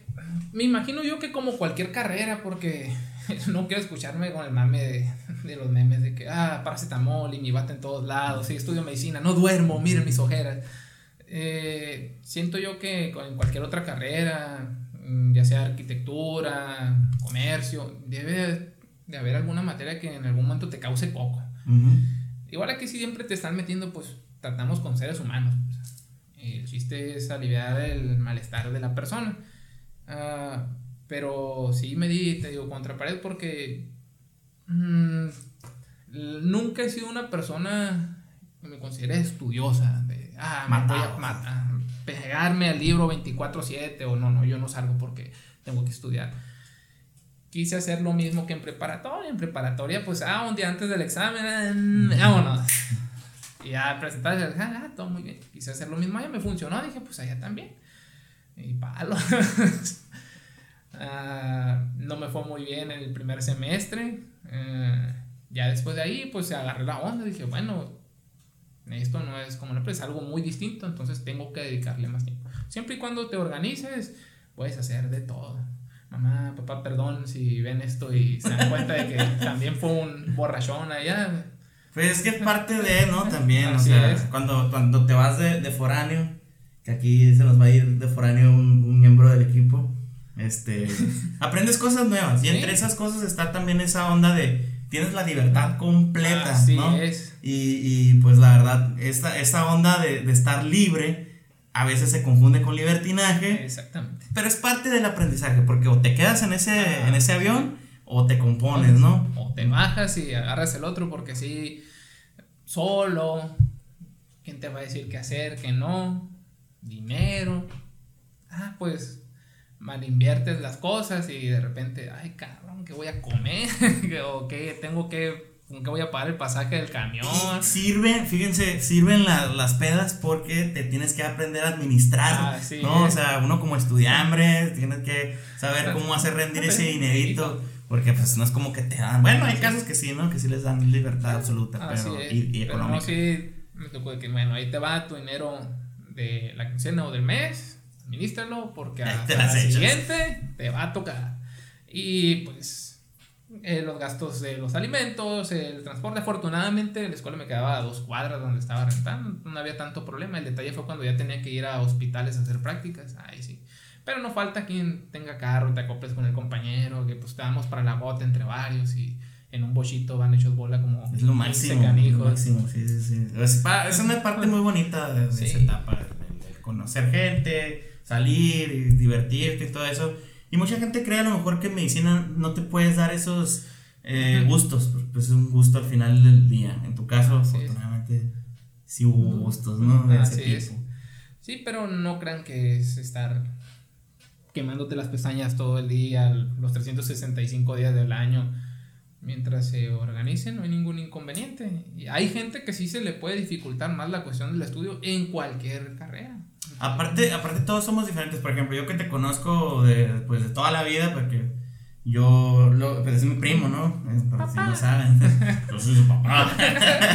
me imagino yo que como cualquier carrera, porque no quiero escucharme con el mame de, de los memes de que, ah, paracetamol y mi bata en todos lados, sí, estudio medicina, no duermo, miren mis ojeras. Eh, siento yo que con- en cualquier otra carrera, mm, ya sea arquitectura, comercio, debe de haber alguna materia que en algún momento te cause coco. Ujú. Igual aquí siempre te están metiendo, pues tratamos con seres humanos. pues. El chiste es aliviar el malestar de la persona. Ah, pero sí me di, te digo, contra pared porque mm, nunca he sido una persona que me considere estudiosa. De, ah, me voy a matar, pegarme al libro 24-7 o no, no, yo no salgo porque tengo que estudiar quise hacer lo mismo que en preparatoria. En preparatoria, pues, ah, un día antes del examen, ah, vámonos. Y ya presentar, ah, todo muy bien. Quise hacer lo mismo allá, me funcionó, dije, pues allá también. Y palo. Ah, no me fue muy bien en el primer semestre. Eh, ya después de ahí, pues agarré la onda. Dije, bueno, esto no es como una empresa, es algo muy distinto, entonces tengo que dedicarle más tiempo. Siempre y cuando te organices, puedes hacer de todo. Mamá, papá, perdón si ven esto y se dan cuenta de que también fue un borrachón allá. Pues es que es parte de, ¿no? También, o Así sea, es. cuando, cuando te vas de, de foráneo, que aquí se nos va a ir de foráneo un, un miembro del equipo, este, aprendes cosas nuevas y Sí. entre esas cosas está también esa onda de tienes la libertad completa, Así ¿no? es. Y, y pues la verdad, esta, esta onda de, de estar libre a veces se confunde con libertinaje, Exactamente. pero es parte del aprendizaje, porque o te quedas en ese, Ah. en ese avión o te compones, ¿no? O te bajas y agarras el otro porque sí, solo, ¿quién te va a decir qué hacer, qué no? Dinero. Ah, pues mal inviertes las cosas y de repente, ay cabrón, ¿qué voy a comer? o qué tengo que, ¿con qué voy a pagar el pasaje del camión? Sirve, fíjense, sirven la- las pedas porque te tienes que aprender a administrar, Así ¿no? es. O sea, uno como estudiambre tienes que saber cómo hacer rendir ese dinerito, porque pues no es como que te dan, bueno, hay casos que sí, ¿no? Que sí les dan libertad absoluta, Así pero, es. y, y Pero económica. no, sí, me tocó de que, bueno, ahí te va tu dinero de la quincena o del mes, administralo porque las la siguiente te va a tocar. Y pues eh, los gastos de los alimentos, el transporte, afortunadamente la escuela me quedaba a dos cuadras donde estaba rentando, no había tanto problema. El detalle fue cuando ya tenía que ir a hospitales a hacer prácticas, ahí sí. Pero no falta quien tenga carro, te acoples con el compañero, que pues te damos para la gota entre varios y en un bochito van hechos bola como Es lo 15 máximo, canijos. lo máximo, sí, sí, sí. Es, pa- es una parte muy bonita de, esa etapa, de conocer gente, salir, y divertirte y todo eso. Y mucha gente cree a lo mejor que en medicina no te puedes dar esos eh, gustos, porque, pues es un gusto al final del día. En tu caso, Así es. afortunadamente, sí hubo gustos, ¿no? De ese Así tipo. es. Sí, pero no crean que es estar quemándote las pestañas todo el día, los 365 días del año. Mientras se organicen, no hay ningún inconveniente. Y hay gente que sí se le puede dificultar más la cuestión del estudio en cualquier carrera. Aparte, aparte todos somos diferentes. Por ejemplo, yo que te conozco de, pues, de toda la vida, porque yo, lo, pues es mi primo, ¿no? Por si no saben. Yo soy su papá.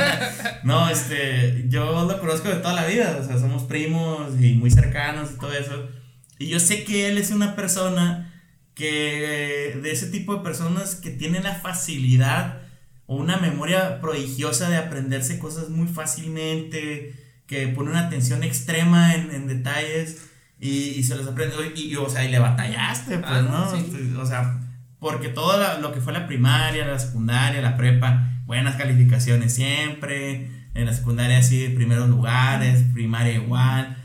no, este, yo lo conozco de toda la vida. O sea, somos primos y muy cercanos y todo eso. Y yo sé que él es una persona que, de ese tipo de personas que tienen la facilidad o una memoria prodigiosa de aprenderse cosas muy fácilmente, que pone una atención extrema en, en detalles y, y se los aprende. Y, y, o sea, y le batallaste, pues, Ah, ¿no? sí. O sea, porque todo la- lo que fue la primaria, la secundaria, la prepa, buenas calificaciones siempre, en la secundaria así, primeros lugares, primaria igual.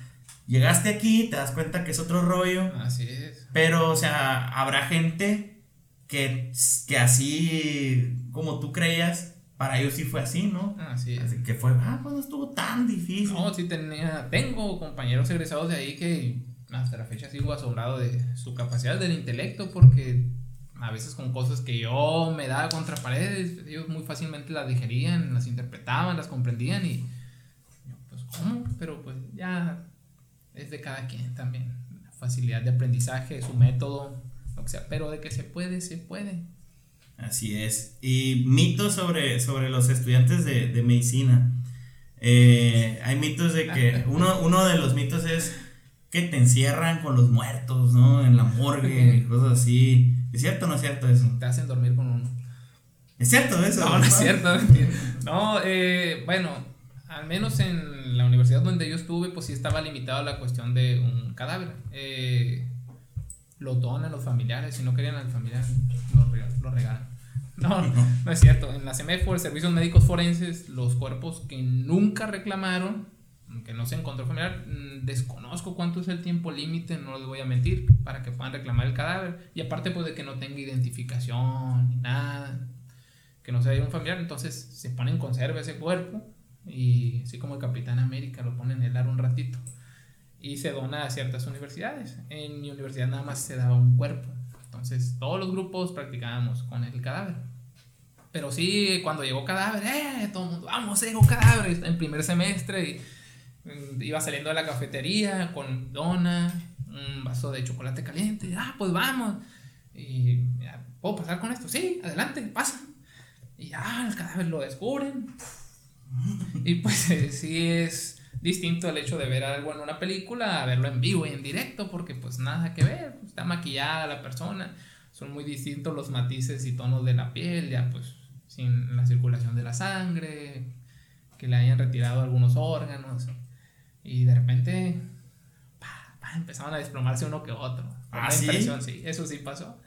Llegaste aquí, te das cuenta que es otro rollo. Así es. Pero, o sea, habrá gente que, que así como tú creías, para ellos sí fue así, ¿no? Así. Así que fue, ah, pues no estuvo tan difícil. No, sí tenía, tengo compañeros egresados de ahí que hasta la fecha sigo asombrado de su capacidad del intelecto porque a veces con cosas que yo me daba contra paredes, ellos muy fácilmente las digerían, las interpretaban, las comprendían y yo, pues ¿cómo? Pero pues ya es de cada quien también, la facilidad de aprendizaje, su método, lo que sea, pero de que se puede, se puede. Así es. Y mitos sobre, sobre los estudiantes de, de medicina. Eh, hay mitos de que uno, uno de los mitos es que te encierran con los muertos, ¿no? En la morgue cosas así. ¿Es cierto o no es cierto eso? Te hacen dormir con uno. ¿Es cierto eso? No, no es cierto. No, eh, bueno, al menos en la universidad donde yo estuve, pues sí estaba limitado a la cuestión de un cadáver. Eh, lo donan los familiares, si no querían al familiar, lo, lo regalan. No, no es cierto. En la CEMEFO, el Servicios Médicos Forenses, los cuerpos que nunca reclamaron, que no se encontró familiar, mm, desconozco cuánto es el tiempo límite, no les voy a mentir, para que puedan reclamar el cadáver. Y aparte, pues de que no tenga identificación ni nada que no sea un familiar, entonces se pone en conserva ese cuerpo y así como el Capitán América lo pone en el ar un ratito y se dona a ciertas universidades. En mi universidad nada más se daba un cuerpo, entonces todos los grupos practicábamos con el cadáver. Pero sí, cuando llegó cadáver, ¡eh! Todo el mundo, vamos, llegó cadáver. En primer semestre, mm, iba saliendo de la cafetería con dona, un vaso de chocolate caliente. Ah, pues vamos. Y, ¿puedo pasar con esto? Sí, adelante, pasa. Y ya, el cadáver lo descubren. Y pues eh, sí es distinto el hecho de ver algo en una película a verlo en vivo y en directo, porque pues nada que ver, está maquillada la persona, son muy distintos los matices y tonos de la piel, ya pues sin la circulación de la sangre, que le hayan retirado algunos órganos, y de repente pa, pa, empezaban a desplomarse uno que otro. ¿Ah, sí? impresión, sí, eso sí pasó.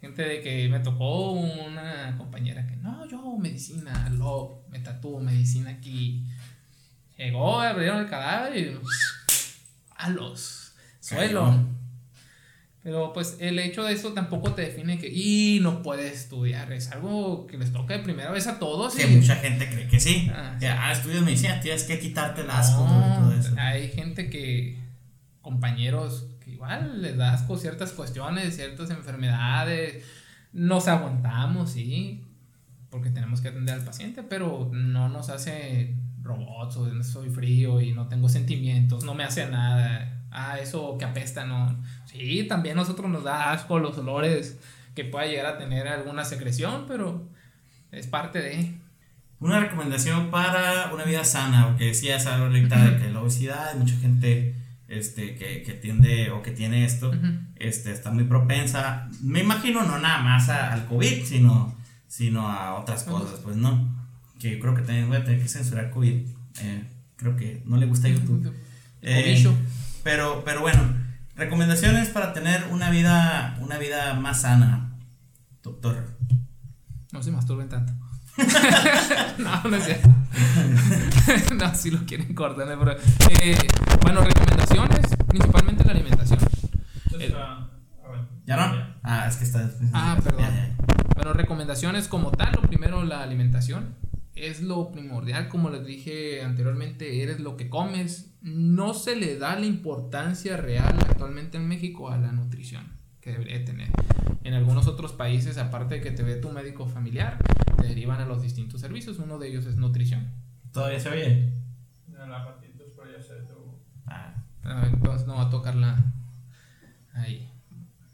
Gente de que me tocó una compañera que no, yo medicina, lo, me tatúo medicina aquí. Llegó, abrieron el cadáver y a los suelo. Pero pues el hecho de eso tampoco te define que y no puedes estudiar, es algo que les toca de primera vez a todos. Que y- mucha gente cree que sí. Ah, sí. ah, estudias medicina, tienes que quitarte el asco No, y todo eso. Hay gente que, compañeros, que igual les da asco ciertas cuestiones, ciertas enfermedades. Nos aguantamos, sí, porque tenemos que atender al paciente, pero no nos hace robots o soy frío y no tengo sentimientos, no me hace nada. Ah, eso que apesta, no. Sí, también a nosotros nos da asco los olores que pueda llegar a tener alguna secreción, pero es parte de. Una recomendación para una vida sana, porque decías ahorita de que la obesidad, mucha gente este, que, que tiende o que tiene esto, Ujú. este, está muy propensa, me imagino no nada más a- al COVID, sino, sino a otras cosas, pues no. Que yo creo que también voy a tener que censurar COVID. eh, creo que no le gusta YouTube. Eh, pero, pero bueno, recomendaciones para tener una vida, una vida más sana, doctor. No se masturben tanto. no, no es cierto. no, si lo quieren cortar, problema. Eh, bueno, recomendaciones, principalmente la alimentación. El- ah. ¿Ya no? Ah, es que está. Ah, perdón. ya, ya. Bueno, recomendaciones como tal, lo primero la alimentación. Es lo primordial, como les dije anteriormente, eres lo que comes. No se le da la importancia real actualmente en México a la nutrición que debería tener. En algunos otros países, aparte de que te ve tu médico familiar, te derivan a los distintos servicios. Uno de ellos es nutrición. ¿Todavía se oye? En la patita, pero ya se detuvo. Ah, Ah, Entonces no va a tocarla ahí.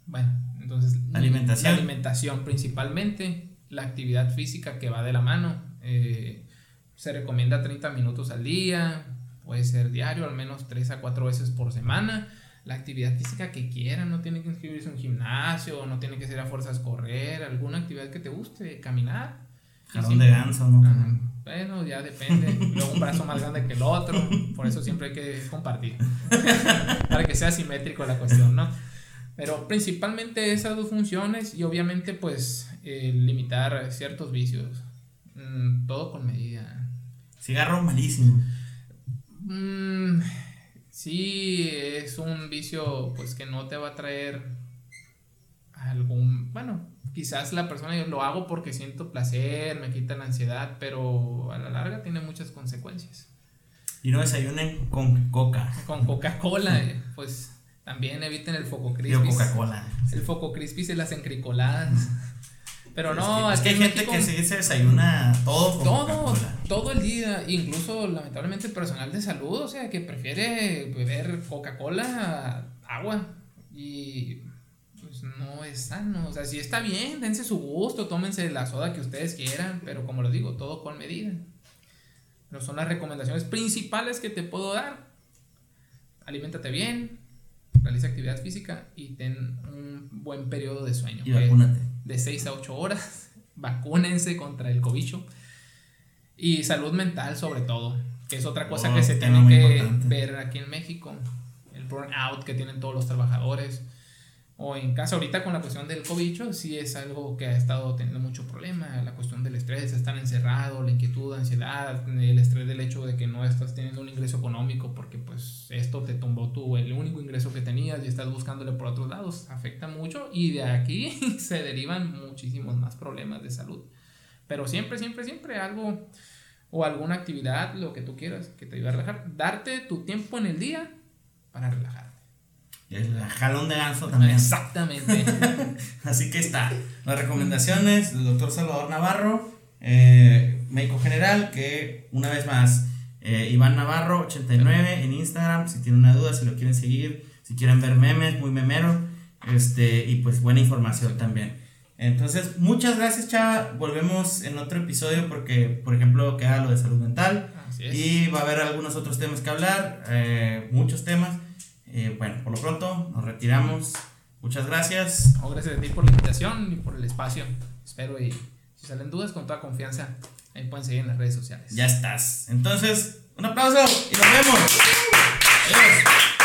Bueno, entonces Alimentación. La alimentación principalmente, la actividad física que va de la mano. Eh, se recomienda 30 minutos al día, puede ser diario, al menos 3 a 4 veces por semana. La actividad física que quieran, no tiene que inscribirse en un gimnasio, no tiene que ser a fuerzas correr, alguna actividad que te guste, caminar. Jalón de ganso, ¿no? Ajá. Bueno, ya depende. Luego un brazo más grande que el otro. Por eso siempre hay que compartir. Para que sea simétrico la cuestión, ¿no? Pero principalmente esas dos funciones y obviamente pues eh, limitar ciertos vicios. Mm, todo con medida. Cigarro malísimo. Mm, sí, es un vicio pues que no te va a traer algún, bueno, quizás la persona yo lo hago porque siento placer, me quita la ansiedad, pero a la larga tiene muchas consecuencias. Y no desayunen con coca. Con Coca-Cola, eh, pues también eviten el foco Digo crispy. Coca-Cola. El foco crispy y las encricoladas. Pero no, es que, es que hay en gente México- que sí se desayuna todo todo, Coca-Cola. todo el día, incluso lamentablemente personal de salud, o sea, que prefiere beber Coca-Cola a agua y pues no es sano, o sea, si está bien, dense su gusto, tómense la soda que ustedes quieran, pero como les digo, todo con medida. Pero son las recomendaciones principales que te puedo dar. Aliméntate bien, realiza actividad física y ten un buen periodo de sueño. Y vacúnate. De 6 a 8 horas. Vacúnense contra el cobicho. Y salud mental sobre todo, que es otra cosa Oh, que se tiene que importante. ver aquí en México. El burnout que tienen todos los trabajadores. O en casa ahorita con la cuestión del cobicho, sí es algo que ha estado teniendo mucho problema. La cuestión del estrés, estar encerrado, la inquietud, ansiedad, el estrés del hecho de que no estás teniendo un ingreso económico porque pues esto te tumbó tú el único ingreso que tenías y estás buscándole por otros lados. Afecta mucho y de aquí se derivan muchísimos más problemas de salud. Pero siempre, siempre, siempre algo o alguna actividad, lo que tú quieras, que te ayude a relajar. Darte tu tiempo en el día para relajarte. El jalón de ganso también. Exactamente. Así que está. Las recomendaciones del doctor Salvador Navarro. eh, médico general, que una vez más, eh, Iván Navarro 89 en Instagram, si tienen una duda, si lo quieren seguir, si quieren ver memes, muy memero, este, y pues buena información también. Entonces, muchas gracias, Chava. Volvemos en otro episodio porque, por ejemplo, queda lo de salud mental. Así es. Y va a haber algunos otros temas que hablar, eh, muchos temas. Eh, bueno, por lo pronto nos retiramos. Muchas gracias. No, gracias a ti por la invitación y por el espacio. Espero y si salen dudas, con toda confianza, ahí pueden seguir en las redes sociales. Ya estás. Entonces, un aplauso y nos vemos. Adiós.